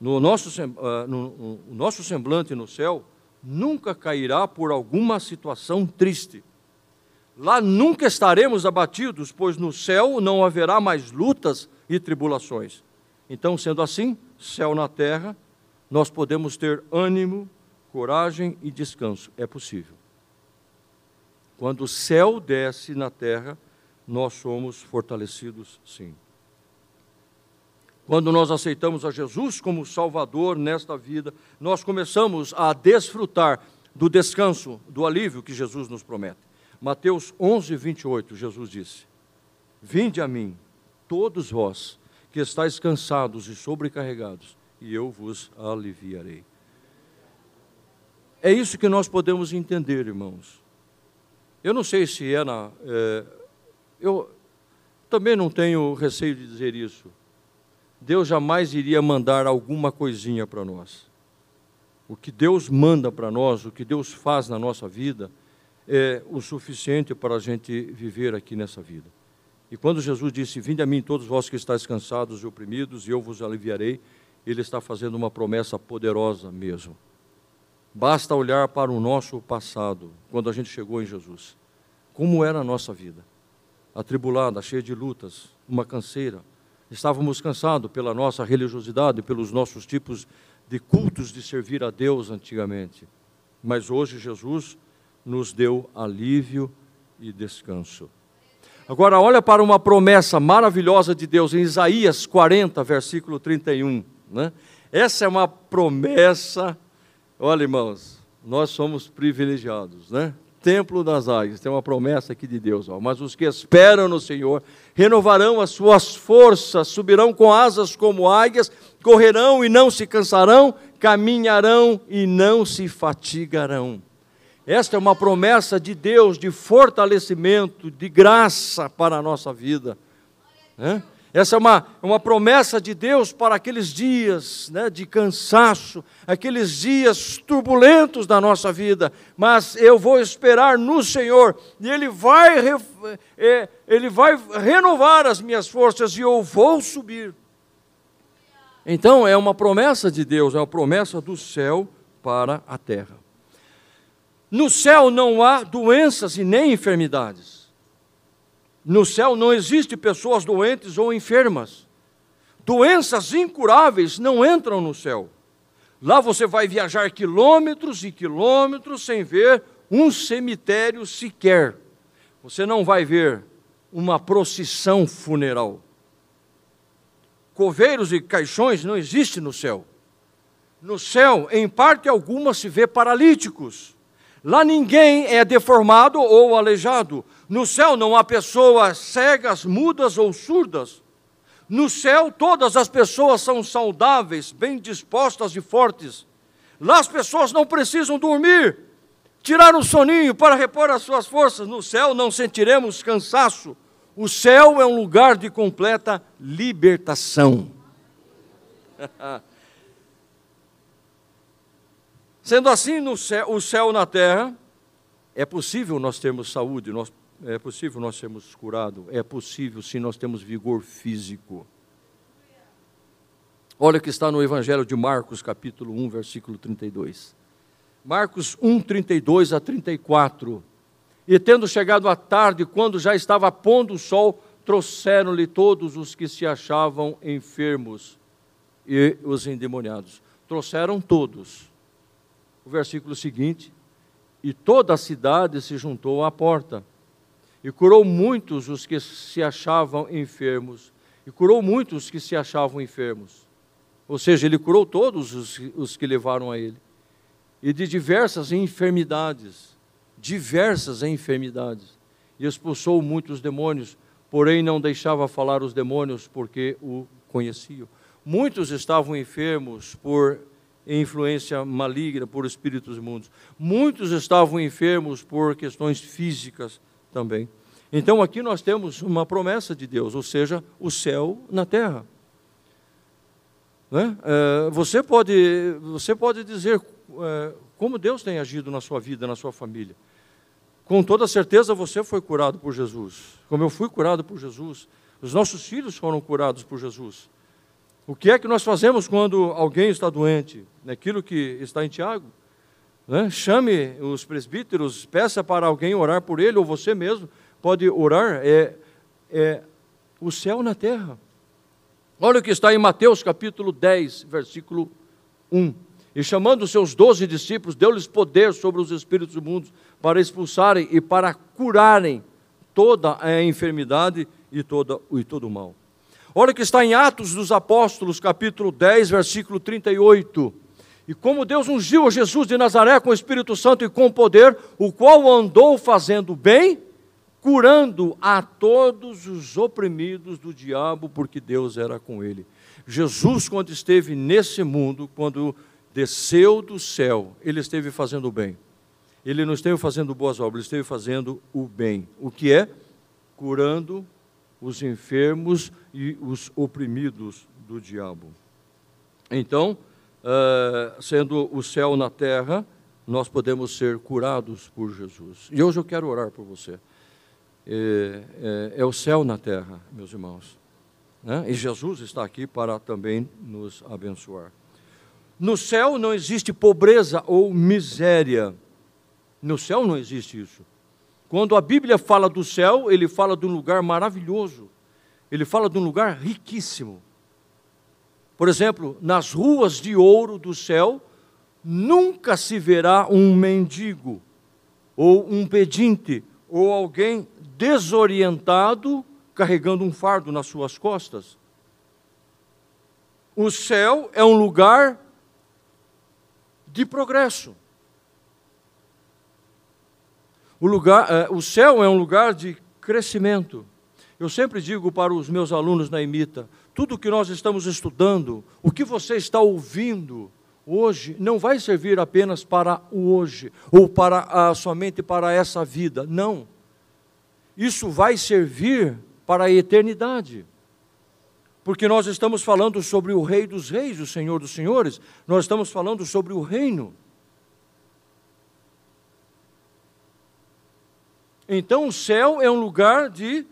No nosso, no, no, no nosso semblante no céu, nunca cairá por alguma situação triste. Lá nunca estaremos abatidos, pois no céu não haverá mais lutas e tribulações. Então, sendo assim, céu na terra, nós podemos ter ânimo, coragem e descanso. É possível. Quando o céu desce na terra, nós somos fortalecidos, sim. Quando nós aceitamos a Jesus como Salvador nesta vida, nós começamos a desfrutar do descanso, do alívio que Jesus nos promete. Mateus 11, 28, Jesus disse: Vinde a mim, todos vós que estáis cansados e sobrecarregados, e eu vos aliviarei. É isso que nós podemos entender, irmãos. Eu não sei se é na. É, eu também não tenho receio de dizer isso. Deus jamais iria mandar alguma coisinha para nós. O que Deus manda para nós, o que Deus faz na nossa vida, é o suficiente para a gente viver aqui nessa vida. E quando Jesus disse: Vinde a mim, todos vós que estáis cansados e oprimidos, e eu vos aliviarei, Ele está fazendo uma promessa poderosa mesmo. Basta olhar para o nosso passado, quando a gente chegou em Jesus. Como era a nossa vida? Atribulada, cheia de lutas, uma canseira, Estávamos cansados pela nossa religiosidade, pelos nossos tipos de cultos de servir a Deus antigamente. Mas hoje Jesus nos deu alívio e descanso. Agora, olha para uma promessa maravilhosa de Deus em Isaías 40, versículo 31. Né? Essa é uma promessa, olha irmãos, nós somos privilegiados, né? templo das águias. Tem uma promessa aqui de Deus. Ó. Mas os que esperam no Senhor renovarão as suas forças, subirão com asas como águias, correrão e não se cansarão, caminharão e não se fatigarão. Esta é uma promessa de Deus de fortalecimento, de graça para a nossa vida. Né? Essa é uma, uma promessa de Deus para aqueles dias né, de cansaço, aqueles dias turbulentos da nossa vida. Mas eu vou esperar no Senhor e Ele vai, é, Ele vai renovar as minhas forças e eu vou subir. Então é uma promessa de Deus, é uma promessa do céu para a terra. No céu não há doenças e nem enfermidades. No céu não existe pessoas doentes ou enfermas. Doenças incuráveis não entram no céu. Lá você vai viajar quilômetros e quilômetros sem ver um cemitério sequer. Você não vai ver uma procissão funeral. Coveiros e caixões não existem no céu. No céu, em parte alguma, se vê paralíticos. Lá ninguém é deformado ou aleijado. No céu não há pessoas cegas, mudas ou surdas. No céu todas as pessoas são saudáveis, bem dispostas e fortes. Lá as pessoas não precisam dormir, tirar um soninho para repor as suas forças. No céu não sentiremos cansaço. O céu é um lugar de completa libertação. Sendo assim, no céu, o céu na terra, é possível nós termos saúde, nós é possível nós sermos curados? É possível se nós temos vigor físico. Olha o que está no Evangelho de Marcos, capítulo 1, versículo 32. Marcos 1, 32 a 34. E tendo chegado à tarde, quando já estava pondo o sol, trouxeram-lhe todos os que se achavam enfermos e os endemoniados. Trouxeram todos. O versículo seguinte: E toda a cidade se juntou à porta e curou muitos os que se achavam enfermos, e curou muitos os que se achavam enfermos. Ou seja, ele curou todos os, os que levaram a ele. E de diversas enfermidades, diversas enfermidades. E expulsou muitos demônios, porém não deixava falar os demônios porque o conheciam. Muitos estavam enfermos por influência maligna, por espíritos imundos. Muitos estavam enfermos por questões físicas também. Então aqui nós temos uma promessa de Deus, ou seja, o céu na terra. Né? É, você, pode, você pode dizer é, como Deus tem agido na sua vida, na sua família. Com toda certeza você foi curado por Jesus, como eu fui curado por Jesus. Os nossos filhos foram curados por Jesus. O que é que nós fazemos quando alguém está doente? Aquilo que está em Tiago. Né? Chame os presbíteros, peça para alguém orar por ele, ou você mesmo pode orar. É, é o céu na terra. Olha o que está em Mateus capítulo 10, versículo 1. E chamando seus doze discípulos, deu-lhes poder sobre os espíritos imundos para expulsarem e para curarem toda a enfermidade e, toda, e todo o mal. Olha o que está em Atos dos Apóstolos, capítulo 10, versículo 38. E como Deus ungiu a Jesus de Nazaré com o Espírito Santo e com poder, o qual andou fazendo bem, curando a todos os oprimidos do diabo, porque Deus era com ele. Jesus, quando esteve nesse mundo, quando desceu do céu, ele esteve fazendo o bem. Ele não esteve fazendo boas obras, ele esteve fazendo o bem. O que é? Curando os enfermos e os oprimidos do diabo. Então, uh, sendo o céu na terra, nós podemos ser curados por Jesus. E hoje eu quero orar por você. É, é, é o céu na terra, meus irmãos. Né? E Jesus está aqui para também nos abençoar. No céu não existe pobreza ou miséria. No céu não existe isso. Quando a Bíblia fala do céu, ele fala de um lugar maravilhoso. Ele fala de um lugar riquíssimo. Por exemplo, nas ruas de ouro do céu, nunca se verá um mendigo, ou um pedinte, ou alguém desorientado carregando um fardo nas suas costas. O céu é um lugar de progresso. O, lugar, é, o céu é um lugar de crescimento. Eu sempre digo para os meus alunos na imita: tudo que nós estamos estudando, o que você está ouvindo hoje, não vai servir apenas para o hoje, ou para a, somente para essa vida. Não. Isso vai servir para a eternidade. porque nós estamos falando sobre o Rei dos Reis, o Senhor dos Senhores, nós estamos falando sobre o reino. Então o céu é um lugar de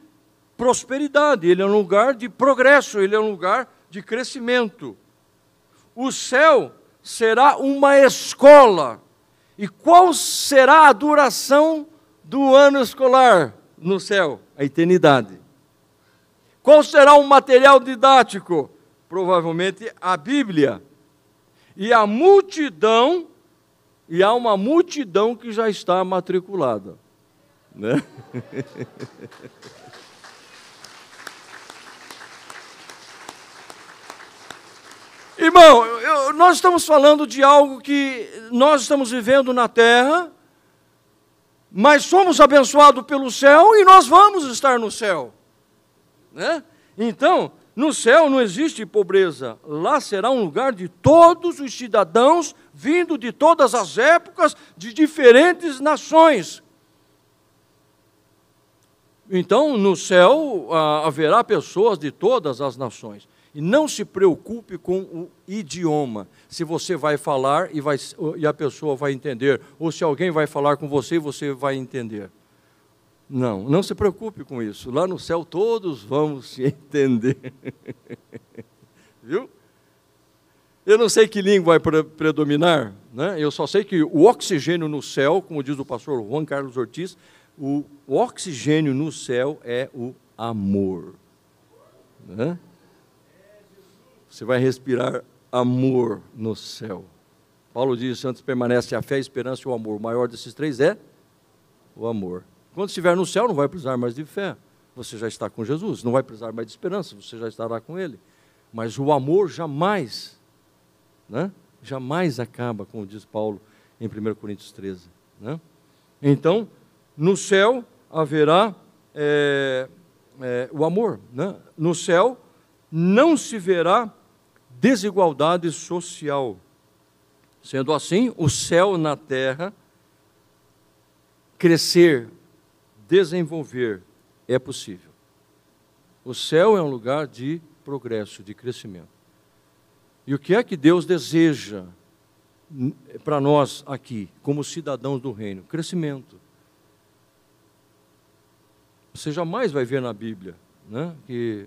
prosperidade, ele é um lugar de progresso, ele é um lugar de crescimento. O céu será uma escola. E qual será a duração do ano escolar no céu? A eternidade. Qual será o material didático? Provavelmente a Bíblia. E a multidão, e há uma multidão que já está matriculada. Né? Irmão, eu, nós estamos falando de algo que nós estamos vivendo na terra, mas somos abençoados pelo céu e nós vamos estar no céu. Né? Então, no céu não existe pobreza, lá será um lugar de todos os cidadãos, vindo de todas as épocas, de diferentes nações. Então, no céu ah, haverá pessoas de todas as nações. E não se preocupe com o idioma, se você vai falar e, vai, e a pessoa vai entender, ou se alguém vai falar com você e você vai entender. Não, não se preocupe com isso. Lá no céu todos vamos se entender. Viu? Eu não sei que língua vai predominar, né? eu só sei que o oxigênio no céu, como diz o pastor Juan Carlos Ortiz, o, oxigênio no céu é o amor. Né? Você vai respirar amor no céu. Paulo diz: Santos permanece a fé, a esperança e o amor. O maior desses três é o amor. Quando estiver no céu, não vai precisar mais de fé. Você já está com Jesus. Não vai precisar mais de esperança. Você já estará com Ele. Mas o amor jamais, né? jamais acaba, como diz Paulo em 1 Coríntios 13. Né? Então, no céu haverá é, é, o amor. Né? No céu não se verá desigualdade social. Sendo assim, o céu na terra crescer desenvolver é possível. O céu é um lugar de progresso, de crescimento. E o que é que Deus deseja para nós aqui, como cidadãos do reino? Crescimento. Você jamais vai ver na Bíblia né, que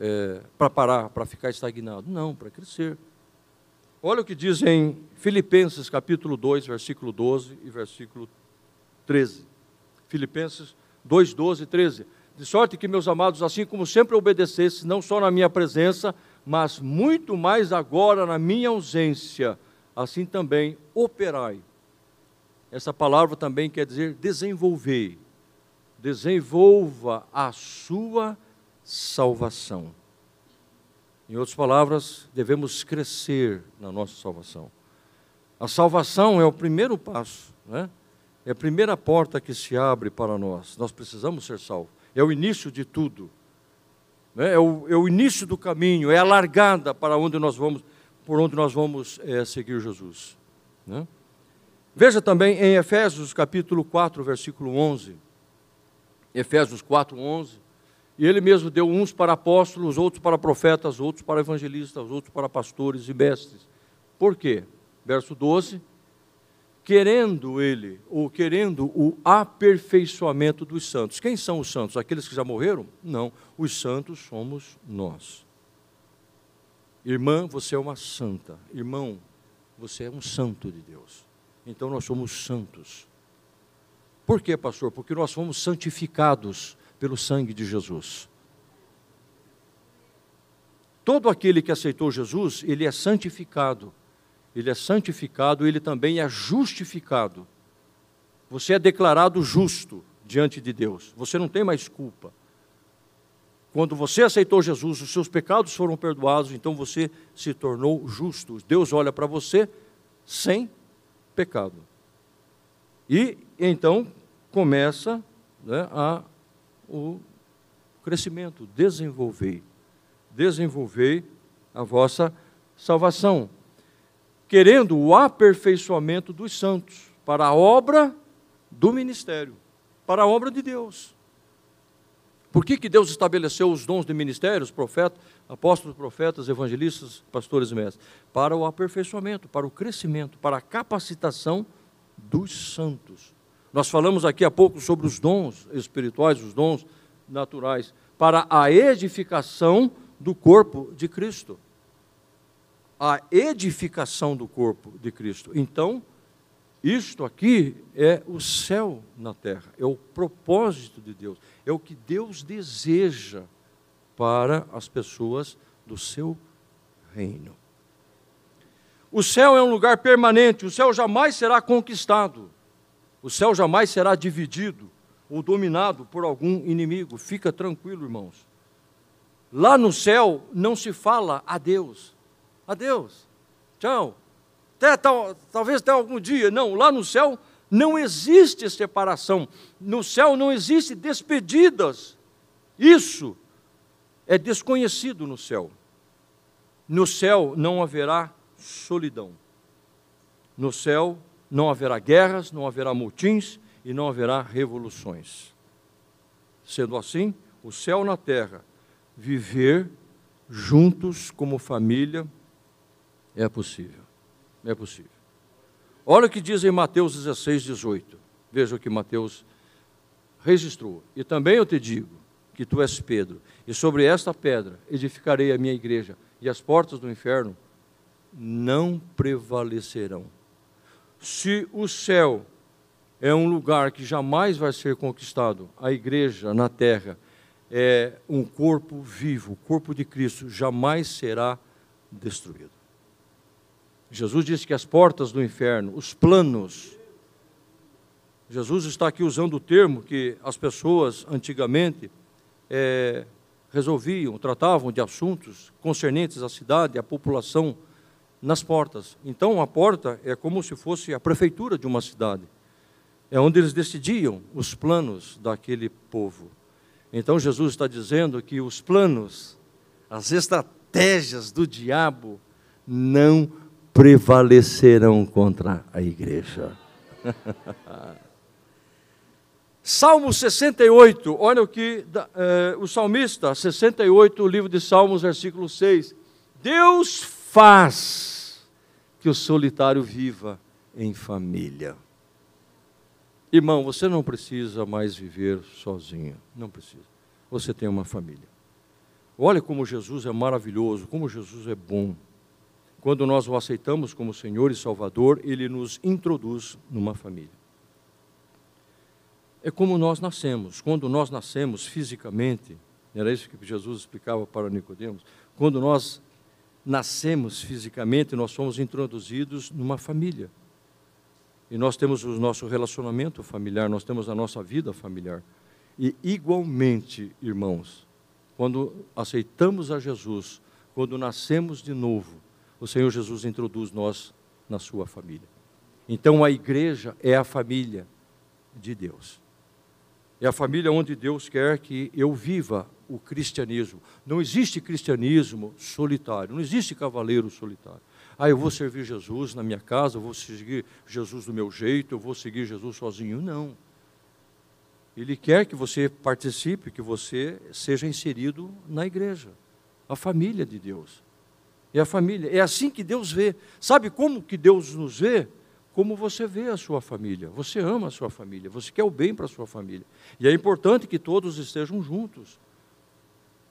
é, para parar, para ficar estagnado. Não, para crescer. Olha o que diz em Filipenses capítulo 2, versículo 12 e versículo 13. Filipenses 2, 12 e 13. De sorte que, meus amados, assim como sempre obedecesse, não só na minha presença, mas muito mais agora na minha ausência, assim também operai. Essa palavra também quer dizer desenvolver. Desenvolva a sua salvação. Em outras palavras, devemos crescer na nossa salvação. A salvação é o primeiro passo, né? É a primeira porta que se abre para nós. Nós precisamos ser salvos. É o início de tudo. Né? É, o, é o início do caminho, é a largada para onde nós vamos, por onde nós vamos é, seguir Jesus. Né? Veja também em Efésios capítulo 4, versículo 11. Efésios 4, 11. E ele mesmo deu uns para apóstolos, outros para profetas, outros para evangelistas, outros para pastores e mestres. Por quê? Verso 12 querendo ele, ou querendo o aperfeiçoamento dos santos. Quem são os santos? Aqueles que já morreram? Não, os santos somos nós. Irmã, você é uma santa. Irmão, você é um santo de Deus. Então nós somos santos. Por quê, pastor? Porque nós fomos santificados pelo sangue de Jesus. Todo aquele que aceitou Jesus, ele é santificado ele é santificado, ele também é justificado. Você é declarado justo diante de Deus. Você não tem mais culpa. Quando você aceitou Jesus, os seus pecados foram perdoados, então você se tornou justo. Deus olha para você sem pecado. E então começa né, a, o crescimento, desenvolver. Desenvolver a vossa salvação querendo o aperfeiçoamento dos santos para a obra do ministério, para a obra de Deus. Por que, que Deus estabeleceu os dons de ministérios, profeta, apóstolos, profetas, evangelistas, pastores e mestres, para o aperfeiçoamento, para o crescimento, para a capacitação dos santos. Nós falamos aqui há pouco sobre os dons espirituais, os dons naturais, para a edificação do corpo de Cristo. A edificação do corpo de Cristo. Então, isto aqui é o céu na terra, é o propósito de Deus, é o que Deus deseja para as pessoas do seu reino. O céu é um lugar permanente, o céu jamais será conquistado, o céu jamais será dividido ou dominado por algum inimigo. Fica tranquilo, irmãos. Lá no céu não se fala adeus. Adeus. Tchau. Até, tal, talvez até algum dia. Não, lá no céu não existe separação. No céu não existe despedidas. Isso é desconhecido no céu. No céu não haverá solidão. No céu não haverá guerras, não haverá motins e não haverá revoluções. Sendo assim, o céu na terra, viver juntos como família é possível. É possível. Olha o que diz em Mateus 16, 18. Veja o que Mateus registrou. E também eu te digo que tu és Pedro, e sobre esta pedra edificarei a minha igreja, e as portas do inferno não prevalecerão. Se o céu é um lugar que jamais vai ser conquistado, a igreja na terra é um corpo vivo, o corpo de Cristo jamais será destruído. Jesus disse que as portas do inferno, os planos, Jesus está aqui usando o termo que as pessoas antigamente é, resolviam, tratavam de assuntos concernentes à cidade, à população, nas portas. Então, a porta é como se fosse a prefeitura de uma cidade. É onde eles decidiam os planos daquele povo. Então, Jesus está dizendo que os planos, as estratégias do diabo não prevalecerão contra a igreja. Salmo 68, olha o que eh, o salmista, 68, o livro de Salmos, versículo 6. Deus faz que o solitário viva em família. Irmão, você não precisa mais viver sozinho, não precisa. Você tem uma família. Olha como Jesus é maravilhoso, como Jesus é bom. Quando nós o aceitamos como Senhor e Salvador, ele nos introduz numa família é como nós nascemos. Quando nós nascemos fisicamente, era isso que Jesus explicava para Nicodemos, quando nós nascemos fisicamente, nós somos introduzidos numa família. E nós temos o nosso relacionamento familiar, nós temos a nossa vida familiar. E igualmente, irmãos, quando aceitamos a Jesus, quando nascemos de novo, o Senhor Jesus introduz nós na sua família. Então a igreja é a família de Deus. É a família onde Deus quer que eu viva o cristianismo. Não existe cristianismo solitário, não existe cavaleiro solitário. Ah, eu vou servir Jesus na minha casa, eu vou seguir Jesus do meu jeito, eu vou seguir Jesus sozinho. Não. Ele quer que você participe, que você seja inserido na igreja, a família de Deus. É a família, é assim que Deus vê. Sabe como que Deus nos vê? como você vê a sua família. Você ama a sua família, você quer o bem para a sua família. E é importante que todos estejam juntos.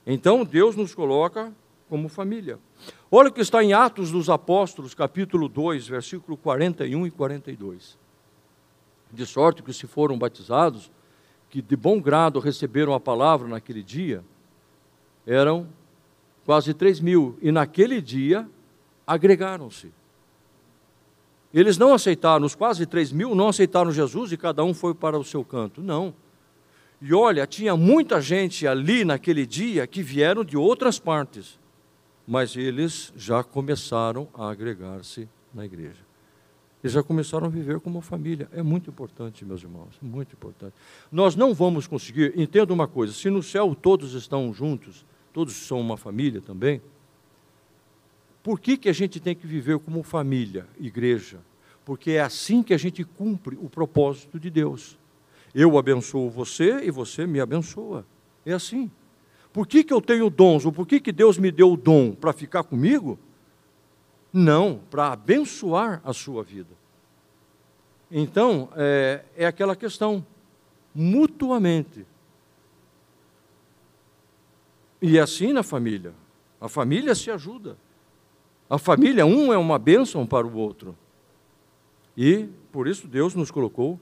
Então Deus nos coloca como família. Olha o que está em Atos dos Apóstolos, capítulo 2, versículo 41 e 42. De sorte que se foram batizados, que de bom grado receberam a palavra naquele dia, eram quase 3 mil, e naquele dia agregaram-se. Eles não aceitaram, os quase 3 mil não aceitaram Jesus e cada um foi para o seu canto. Não. E olha, tinha muita gente ali naquele dia que vieram de outras partes, mas eles já começaram a agregar-se na igreja. Eles já começaram a viver como família. É muito importante, meus irmãos, muito importante. Nós não vamos conseguir, entenda uma coisa: se no céu todos estão juntos, todos são uma família também, por que, que a gente tem que viver como família, igreja? Porque é assim que a gente cumpre o propósito de Deus. Eu abençoo você e você me abençoa. É assim. por que, que eu tenho dons, ou por que, que Deus me deu o dom para ficar comigo? Não, para abençoar a sua vida. Então, é, é aquela questão, mutuamente. E é assim na família. A família se ajuda. A família, um é uma bênção para o outro. E por isso Deus nos colocou.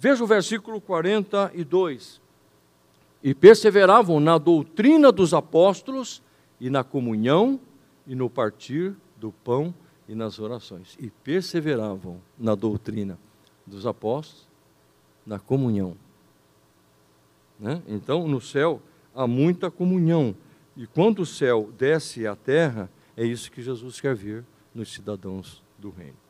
Veja o versículo 42. E perseveravam na doutrina dos apóstolos e na comunhão e no partir do pão e nas orações. E perseveravam na doutrina dos apóstolos, na comunhão. Né? Então, no céu há muita comunhão. E quando o céu desce à terra, é isso que Jesus quer ver nos cidadãos do reino.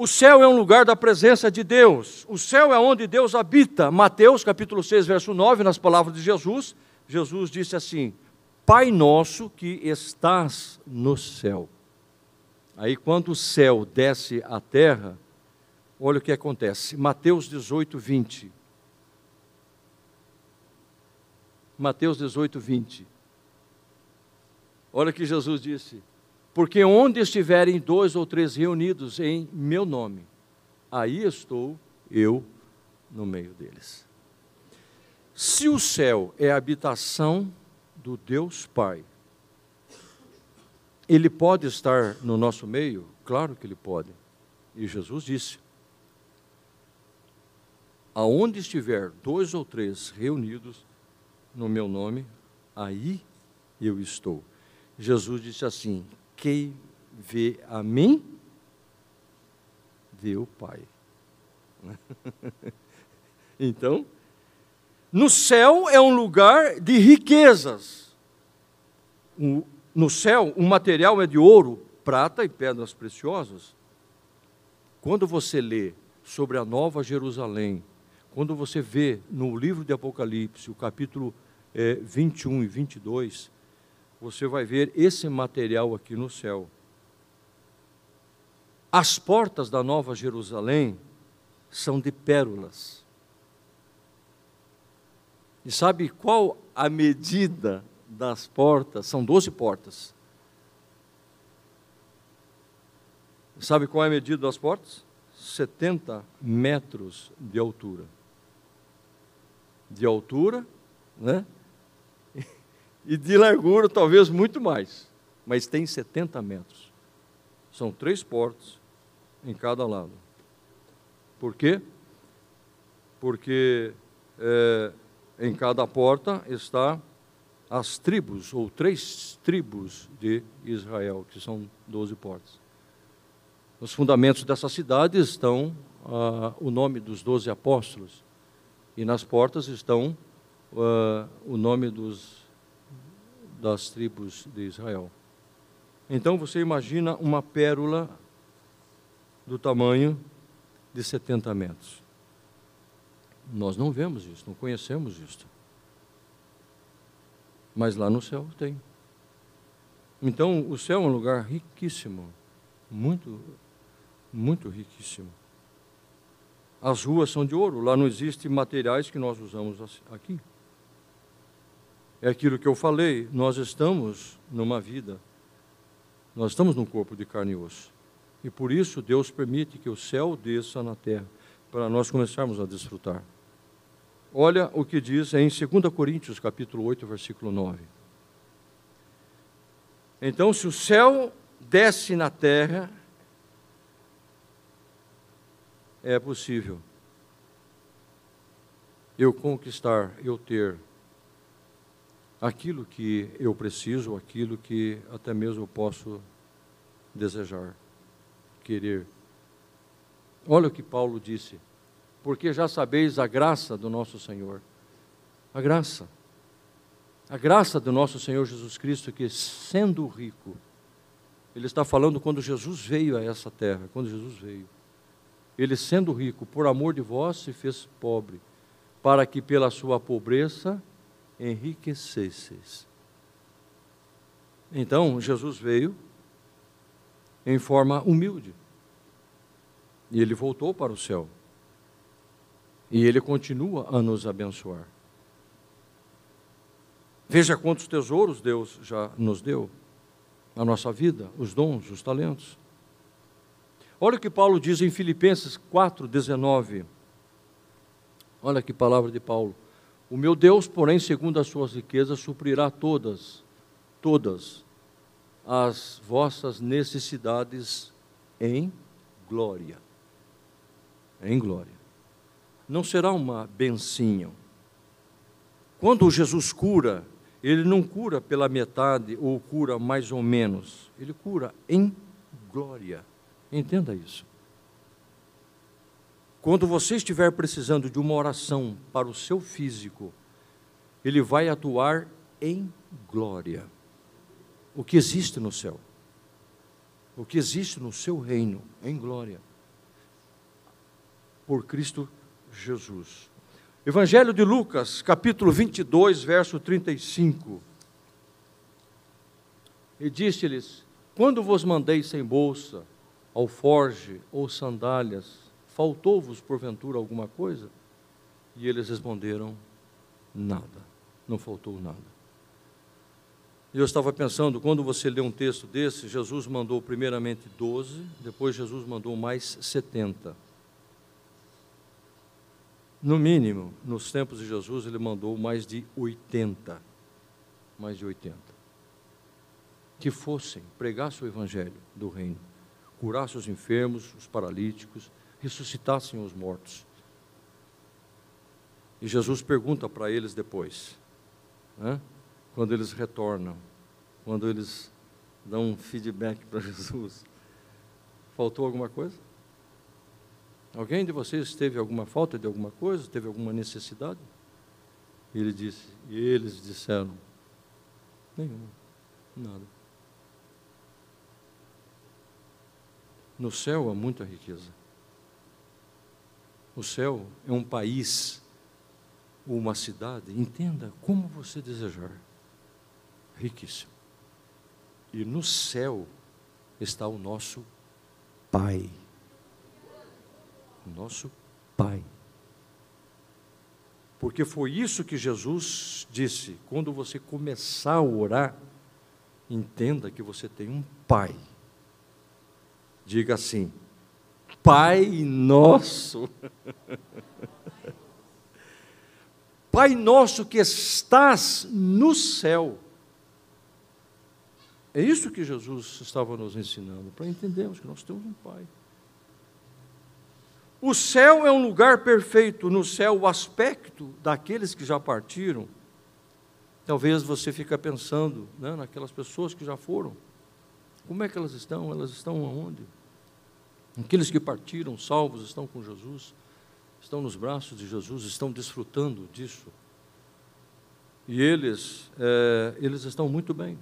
O céu é um lugar da presença de Deus. O céu é onde Deus habita. Mateus capítulo 6, verso 9, nas palavras de Jesus, Jesus disse assim: Pai nosso que estás no céu. Aí quando o céu desce à terra, olha o que acontece. Mateus 18, 20. Mateus 18, 20. Olha que Jesus disse: Porque onde estiverem dois ou três reunidos em meu nome, aí estou eu no meio deles. Se o céu é a habitação do Deus Pai, ele pode estar no nosso meio? Claro que ele pode. E Jesus disse: Aonde estiver dois ou três reunidos no meu nome, aí eu estou. Jesus disse assim: Quem vê a mim, vê o Pai. então, no céu é um lugar de riquezas. No céu, o material é de ouro, prata e pedras preciosas. Quando você lê sobre a Nova Jerusalém, quando você vê no livro de Apocalipse, o capítulo é, 21 e 22, você vai ver esse material aqui no céu. As portas da Nova Jerusalém são de pérolas. E sabe qual a medida das portas? São 12 portas. Sabe qual é a medida das portas? 70 metros de altura. De altura, né? E de largura talvez muito mais, mas tem 70 metros. São três portas em cada lado. Por quê? Porque é, em cada porta está as tribos, ou três tribos de Israel, que são doze portas. Nos fundamentos dessa cidade estão ah, o nome dos doze apóstolos, e nas portas estão ah, o nome dos das tribos de Israel. Então você imagina uma pérola do tamanho de 70 metros. Nós não vemos isso, não conhecemos isso. Mas lá no céu tem. Então o céu é um lugar riquíssimo, muito, muito riquíssimo. As ruas são de ouro, lá não existem materiais que nós usamos aqui. É aquilo que eu falei, nós estamos numa vida, nós estamos num corpo de carne e osso. E por isso Deus permite que o céu desça na terra, para nós começarmos a desfrutar. Olha o que diz em 2 Coríntios, capítulo 8, versículo 9. Então, se o céu desce na terra, é possível eu conquistar, eu ter aquilo que eu preciso, aquilo que até mesmo eu posso desejar, querer. Olha o que Paulo disse, porque já sabeis a graça do nosso Senhor. A graça. A graça do nosso Senhor Jesus Cristo, que sendo rico, ele está falando quando Jesus veio a essa terra, quando Jesus veio. Ele sendo rico, por amor de vós, se fez pobre, para que pela sua pobreza enriquecesseis. Então, Jesus veio em forma humilde. E ele voltou para o céu. E ele continua a nos abençoar. Veja quantos tesouros Deus já nos deu na nossa vida, os dons, os talentos. Olha o que Paulo diz em Filipenses 4:19. Olha que palavra de Paulo. O meu Deus, porém, segundo as suas riquezas, suprirá todas, todas as vossas necessidades em glória. Em glória. Não será uma bencinha. Quando Jesus cura, ele não cura pela metade ou cura mais ou menos. Ele cura em glória. Entenda isso. Quando você estiver precisando de uma oração para o seu físico, ele vai atuar em glória. O que existe no céu, o que existe no seu reino, em glória, por Cristo Jesus. Evangelho de Lucas, capítulo 22, verso 35. E disse-lhes: Quando vos mandei sem bolsa, alforge ou sandálias, Faltou-vos, porventura, alguma coisa? E eles responderam: Nada, não faltou nada. Eu estava pensando, quando você lê um texto desse, Jesus mandou primeiramente 12, depois Jesus mandou mais 70. No mínimo, nos tempos de Jesus, ele mandou mais de 80. Mais de 80. Que fossem, pregassem o evangelho do reino, curassem os enfermos, os paralíticos, ressuscitassem os mortos. E Jesus pergunta para eles depois, né? quando eles retornam, quando eles dão um feedback para Jesus: faltou alguma coisa? Alguém de vocês teve alguma falta de alguma coisa? Teve alguma necessidade? Ele disse, e eles disseram: nenhuma, nada. No céu há muita riqueza. O céu é um país ou uma cidade, entenda como você desejar, riquíssimo. E no céu está o nosso Pai. O nosso Pai. Porque foi isso que Jesus disse: quando você começar a orar, entenda que você tem um Pai. Diga assim: Pai nosso. Pai nosso que estás no céu. É isso que Jesus estava nos ensinando, para entendermos que nós temos um Pai. O céu é um lugar perfeito. No céu, o aspecto daqueles que já partiram. Talvez você fique pensando né, naquelas pessoas que já foram. Como é que elas estão? Elas estão aonde? Aqueles que partiram salvos estão com Jesus, estão nos braços de Jesus, estão desfrutando disso. E eles, é, eles estão muito bem.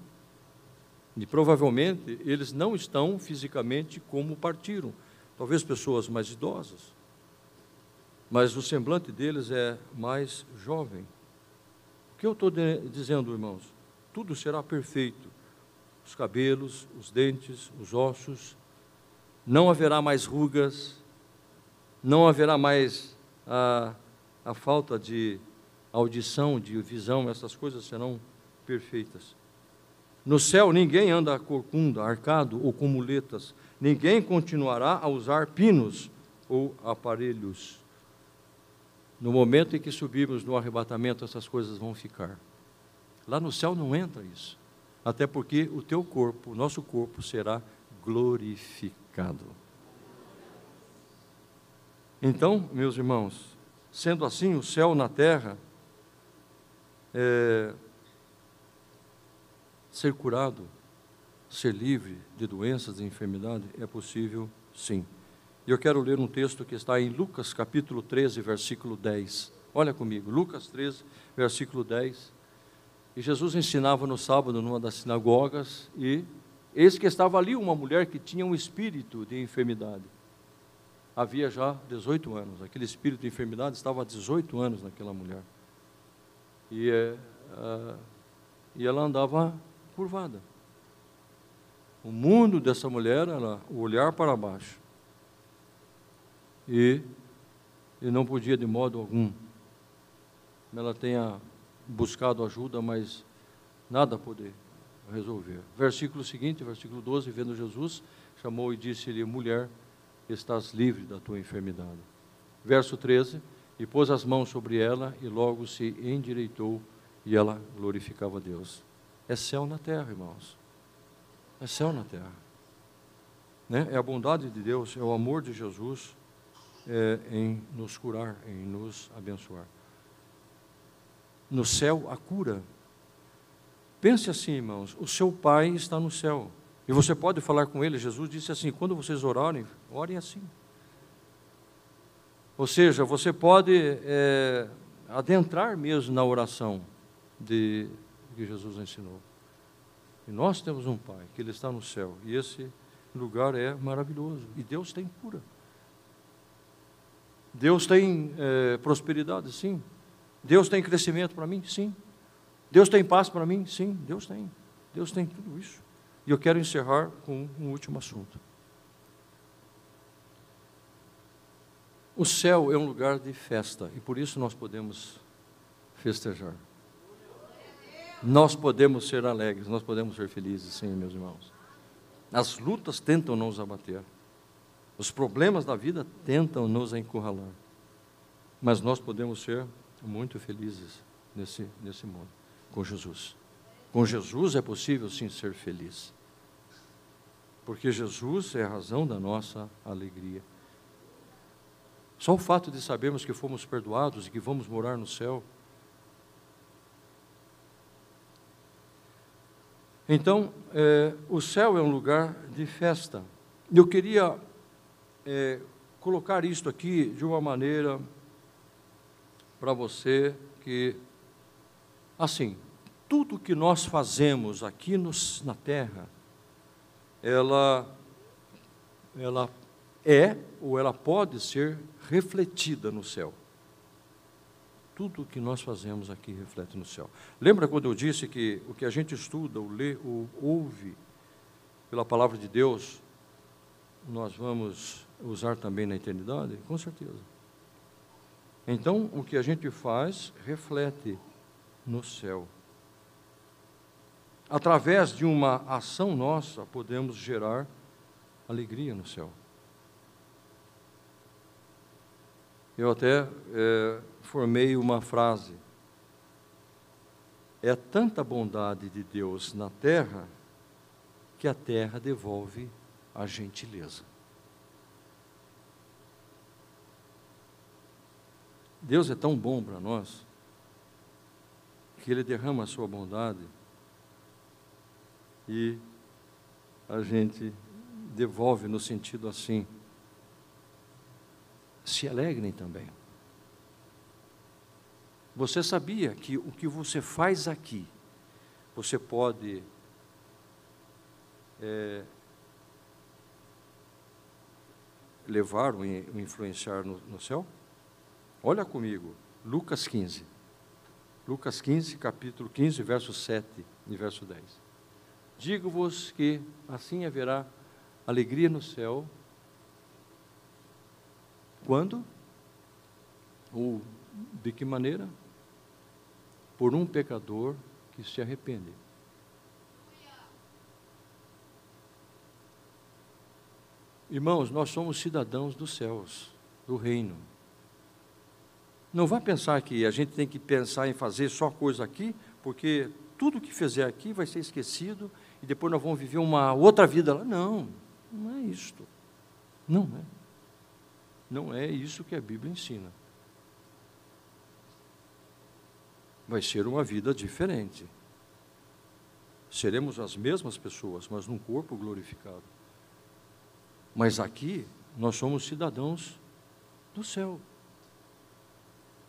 E provavelmente eles não estão fisicamente como partiram. Talvez pessoas mais idosas. Mas o semblante deles é mais jovem. O que eu estou dizendo, irmãos? Tudo será perfeito. Os cabelos, os dentes, os ossos, não haverá mais rugas, não haverá mais a, a falta de audição, de visão, essas coisas serão perfeitas. No céu ninguém anda corcunda, arcado ou com muletas, ninguém continuará a usar pinos ou aparelhos. No momento em que subirmos no arrebatamento, essas coisas vão ficar. Lá no céu não entra isso. Até porque o teu corpo, o nosso corpo, será glorificado. Então, meus irmãos, sendo assim, o céu na terra, é, ser curado, ser livre de doenças e enfermidade é possível, sim. E eu quero ler um texto que está em Lucas capítulo 13, versículo 10. Olha comigo, Lucas 13, versículo 10. E Jesus ensinava no sábado numa das sinagogas e Eis que estava ali uma mulher que tinha um espírito de enfermidade. Havia já 18 anos. Aquele espírito de enfermidade estava há 18 anos naquela mulher. E, é, e ela andava curvada. O mundo dessa mulher era o olhar para baixo. E, e não podia de modo algum. Ela tenha buscado ajuda, mas nada poder resolver. Versículo seguinte, versículo 12, vendo Jesus, chamou e disse-lhe, mulher, estás livre da tua enfermidade. Verso 13, e pôs as mãos sobre ela e logo se endireitou e ela glorificava a Deus. É céu na terra, irmãos. É céu na terra. Né? É a bondade de Deus, é o amor de Jesus é, em nos curar, em nos abençoar. No céu, a cura. Pense assim, irmãos: o seu Pai está no céu. E você pode falar com ele. Jesus disse assim: quando vocês orarem, orem assim. Ou seja, você pode é, adentrar mesmo na oração de que Jesus ensinou. E nós temos um Pai, que Ele está no céu, e esse lugar é maravilhoso. E Deus tem cura. Deus tem é, prosperidade, sim. Deus tem crescimento para mim, sim. Deus tem paz para mim, sim. Deus tem. Deus tem tudo isso. E eu quero encerrar com um último assunto. O céu é um lugar de festa e por isso nós podemos festejar. Nós podemos ser alegres, nós podemos ser felizes, sim, meus irmãos. As lutas tentam nos abater, os problemas da vida tentam nos encurralar, mas nós podemos ser muito felizes nesse, nesse mundo, com Jesus. Com Jesus é possível sim ser feliz, porque Jesus é a razão da nossa alegria. Só o fato de sabermos que fomos perdoados e que vamos morar no céu. Então, é, o céu é um lugar de festa. Eu queria é, colocar isto aqui de uma maneira para você que, assim, tudo que nós fazemos aqui nos, na terra, ela, ela é ou ela pode ser refletida no céu. Tudo o que nós fazemos aqui reflete no céu. Lembra quando eu disse que o que a gente estuda, ou lê, ou ouve pela palavra de Deus, nós vamos usar também na eternidade? Com certeza. Então, o que a gente faz reflete no céu. Através de uma ação nossa, podemos gerar alegria no céu. Eu até é, formei uma frase. É tanta bondade de Deus na terra que a terra devolve a gentileza. Deus é tão bom para nós que Ele derrama a sua bondade e a gente devolve no sentido assim se alegrem também. Você sabia que o que você faz aqui, você pode é, levar ou influenciar no, no céu? Olha comigo, Lucas 15. Lucas 15, capítulo 15, verso 7 e verso 10. Digo-vos que assim haverá alegria no céu quando? Ou de que maneira? Por um pecador que se arrepende. Irmãos, nós somos cidadãos dos céus, do reino. Não vá pensar que a gente tem que pensar em fazer só coisa aqui, porque tudo que fizer aqui vai ser esquecido e depois nós vamos viver uma outra vida lá. Não, não é isto. Não é. Não é isso que a Bíblia ensina. Vai ser uma vida diferente. Seremos as mesmas pessoas, mas num corpo glorificado. Mas aqui nós somos cidadãos do céu.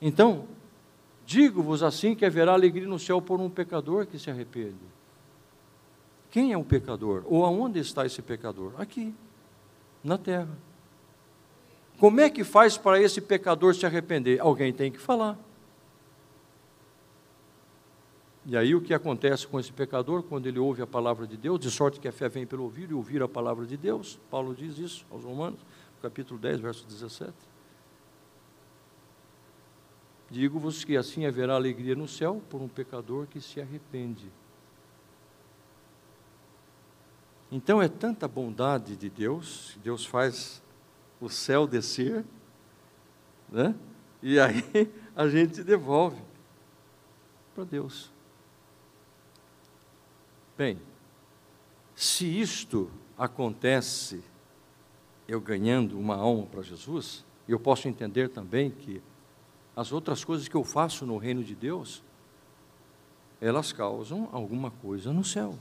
Então, digo-vos assim que haverá alegria no céu por um pecador que se arrepende. Quem é um pecador? Ou aonde está esse pecador? Aqui, na terra. Como é que faz para esse pecador se arrepender? Alguém tem que falar. E aí o que acontece com esse pecador quando ele ouve a palavra de Deus, de sorte que a fé vem pelo ouvir e ouvir a palavra de Deus? Paulo diz isso aos Romanos, capítulo 10, verso 17. Digo-vos que assim haverá alegria no céu por um pecador que se arrepende. Então é tanta bondade de Deus, Deus faz o céu descer, né? E aí a gente devolve para Deus. Bem, se isto acontece eu ganhando uma alma para Jesus, eu posso entender também que as outras coisas que eu faço no reino de Deus, elas causam alguma coisa no céu.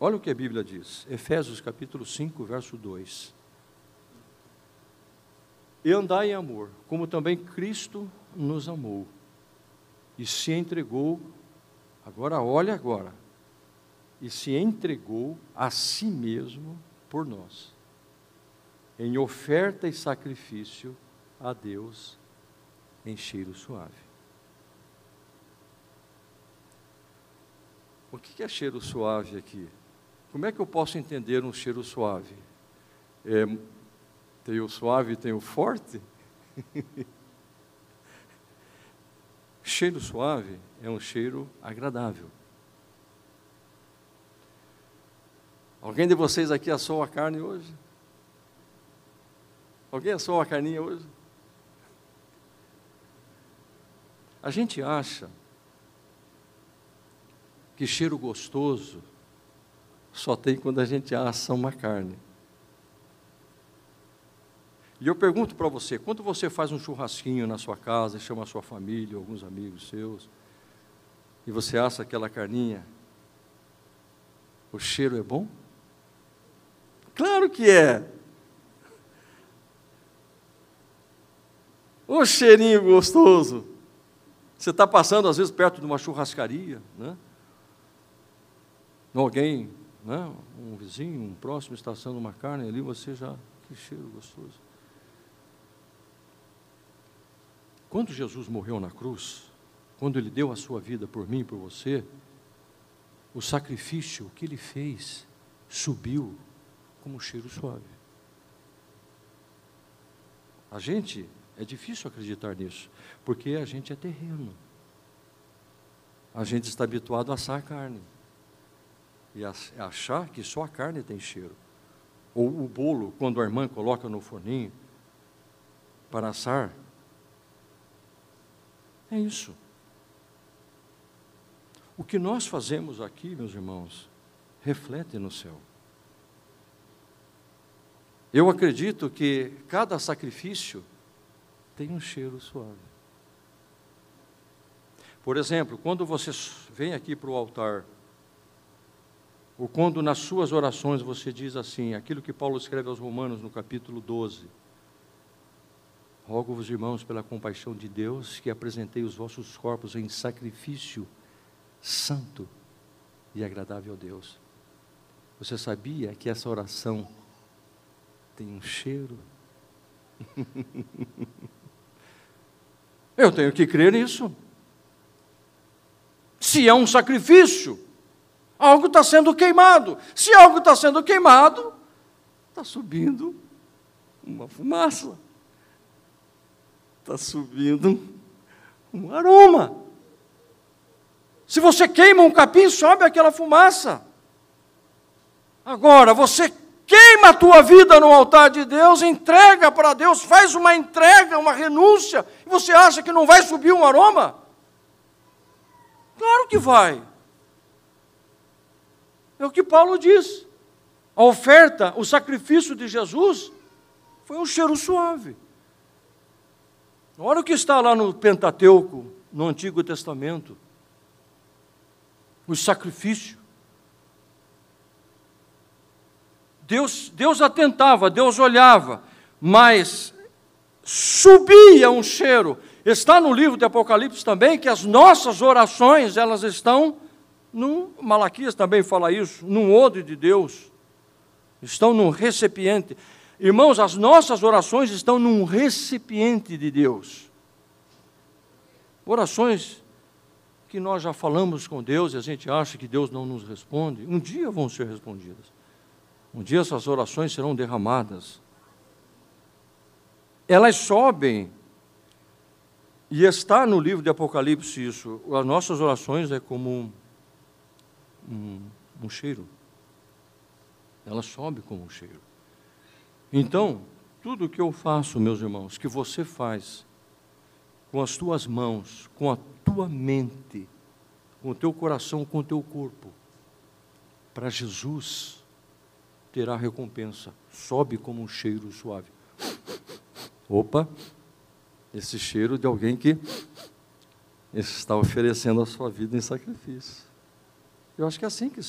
Olha o que a Bíblia diz, Efésios capítulo 5, verso 2. E andai em amor, como também Cristo nos amou e se entregou, agora olha agora, e se entregou a si mesmo por nós, em oferta e sacrifício a Deus em cheiro suave. O que é cheiro suave aqui? Como é que eu posso entender um cheiro suave? É, tem o suave e tem o forte? cheiro suave é um cheiro agradável. Alguém de vocês aqui assou a carne hoje? Alguém assou a carninha hoje? A gente acha que cheiro gostoso só tem quando a gente assa uma carne. E eu pergunto para você, quando você faz um churrasquinho na sua casa, chama a sua família, alguns amigos seus, e você assa aquela carninha, o cheiro é bom? Claro que é. O cheirinho gostoso. Você está passando, às vezes, perto de uma churrascaria, né? Alguém, né? um vizinho, um próximo está assando uma carne ali, você já. Que cheiro gostoso. Quando Jesus morreu na cruz, quando ele deu a sua vida por mim e por você, o sacrifício que ele fez subiu como um cheiro suave. A gente, é difícil acreditar nisso, porque a gente é terreno. A gente está habituado a assar carne e a achar que só a carne tem cheiro. Ou o bolo, quando a irmã coloca no forninho para assar, é isso. O que nós fazemos aqui, meus irmãos, reflete no céu. Eu acredito que cada sacrifício tem um cheiro suave. Por exemplo, quando você vem aqui para o altar, ou quando nas suas orações você diz assim, aquilo que Paulo escreve aos Romanos no capítulo 12: Rogo-vos, irmãos, pela compaixão de Deus, que apresentei os vossos corpos em sacrifício santo e agradável a Deus. Você sabia que essa oração tem um cheiro. Eu tenho que crer nisso. Se é um sacrifício, algo está sendo queimado. Se algo está sendo queimado, está subindo uma fumaça. Está subindo um aroma. Se você queima um capim, sobe aquela fumaça. Agora, você queima a tua vida no altar de Deus, entrega para Deus, faz uma entrega, uma renúncia, e você acha que não vai subir um aroma? Claro que vai. É o que Paulo diz. A oferta, o sacrifício de Jesus foi um cheiro suave. Olha o que está lá no Pentateuco, no Antigo Testamento. O sacrifício. Deus, Deus atentava, Deus olhava, mas subia um cheiro. Está no livro de Apocalipse também que as nossas orações, elas estão no Malaquias também fala isso, num odre de Deus. Estão num recipiente. Irmãos, as nossas orações estão num recipiente de Deus. Orações que nós já falamos com Deus e a gente acha que Deus não nos responde, um dia vão ser respondidas. Um dia essas orações serão derramadas. Elas sobem. E está no livro de Apocalipse isso. As nossas orações é como um, um cheiro. Ela sobe como um cheiro. Então, tudo que eu faço, meus irmãos, que você faz, com as tuas mãos, com a tua mente, com o teu coração, com o teu corpo, para Jesus, terá recompensa. Sobe como um cheiro suave. Opa, esse cheiro de alguém que está oferecendo a sua vida em sacrifício. Eu acho que é assim que,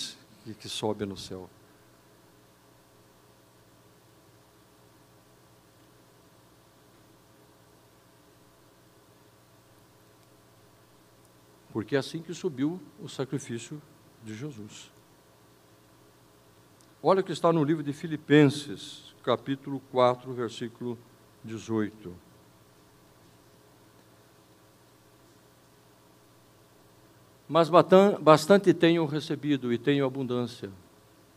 que sobe no céu. Porque é assim que subiu o sacrifício de Jesus. Olha o que está no livro de Filipenses, capítulo 4, versículo 18. Mas bastante tenho recebido e tenho abundância.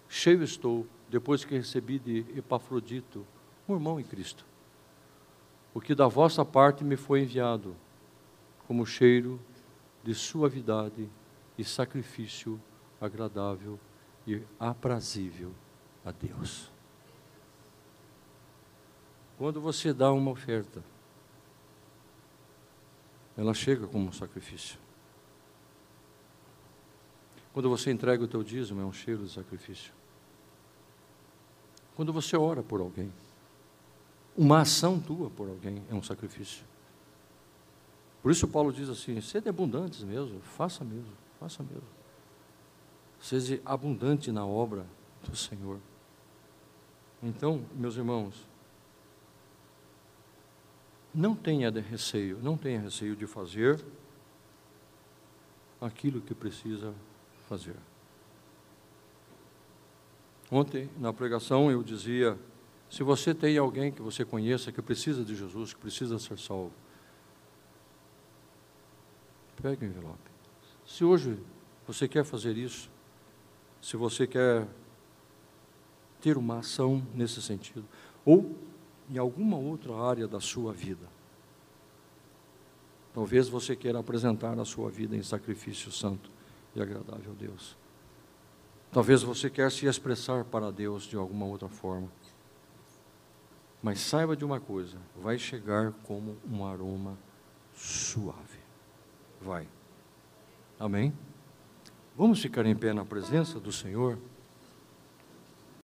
Cheio estou, depois que recebi de Epafrodito, um irmão em Cristo. O que da vossa parte me foi enviado, como cheiro de suavidade e sacrifício agradável e aprazível a Deus. Quando você dá uma oferta, ela chega como um sacrifício. Quando você entrega o teu dízimo, é um cheiro de sacrifício. Quando você ora por alguém, uma ação tua por alguém é um sacrifício. Por isso Paulo diz assim: sede abundantes mesmo, faça mesmo, faça mesmo. Seja abundante na obra do Senhor. Então, meus irmãos, não tenha receio, não tenha receio de fazer aquilo que precisa fazer. Ontem, na pregação, eu dizia: se você tem alguém que você conheça que precisa de Jesus, que precisa ser salvo, Pegue o envelope. Se hoje você quer fazer isso, se você quer ter uma ação nesse sentido, ou em alguma outra área da sua vida, talvez você queira apresentar a sua vida em sacrifício santo e agradável a Deus. Talvez você quer se expressar para Deus de alguma outra forma. Mas saiba de uma coisa, vai chegar como um aroma suave vai. Amém? Vamos ficar em pé na presença do Senhor?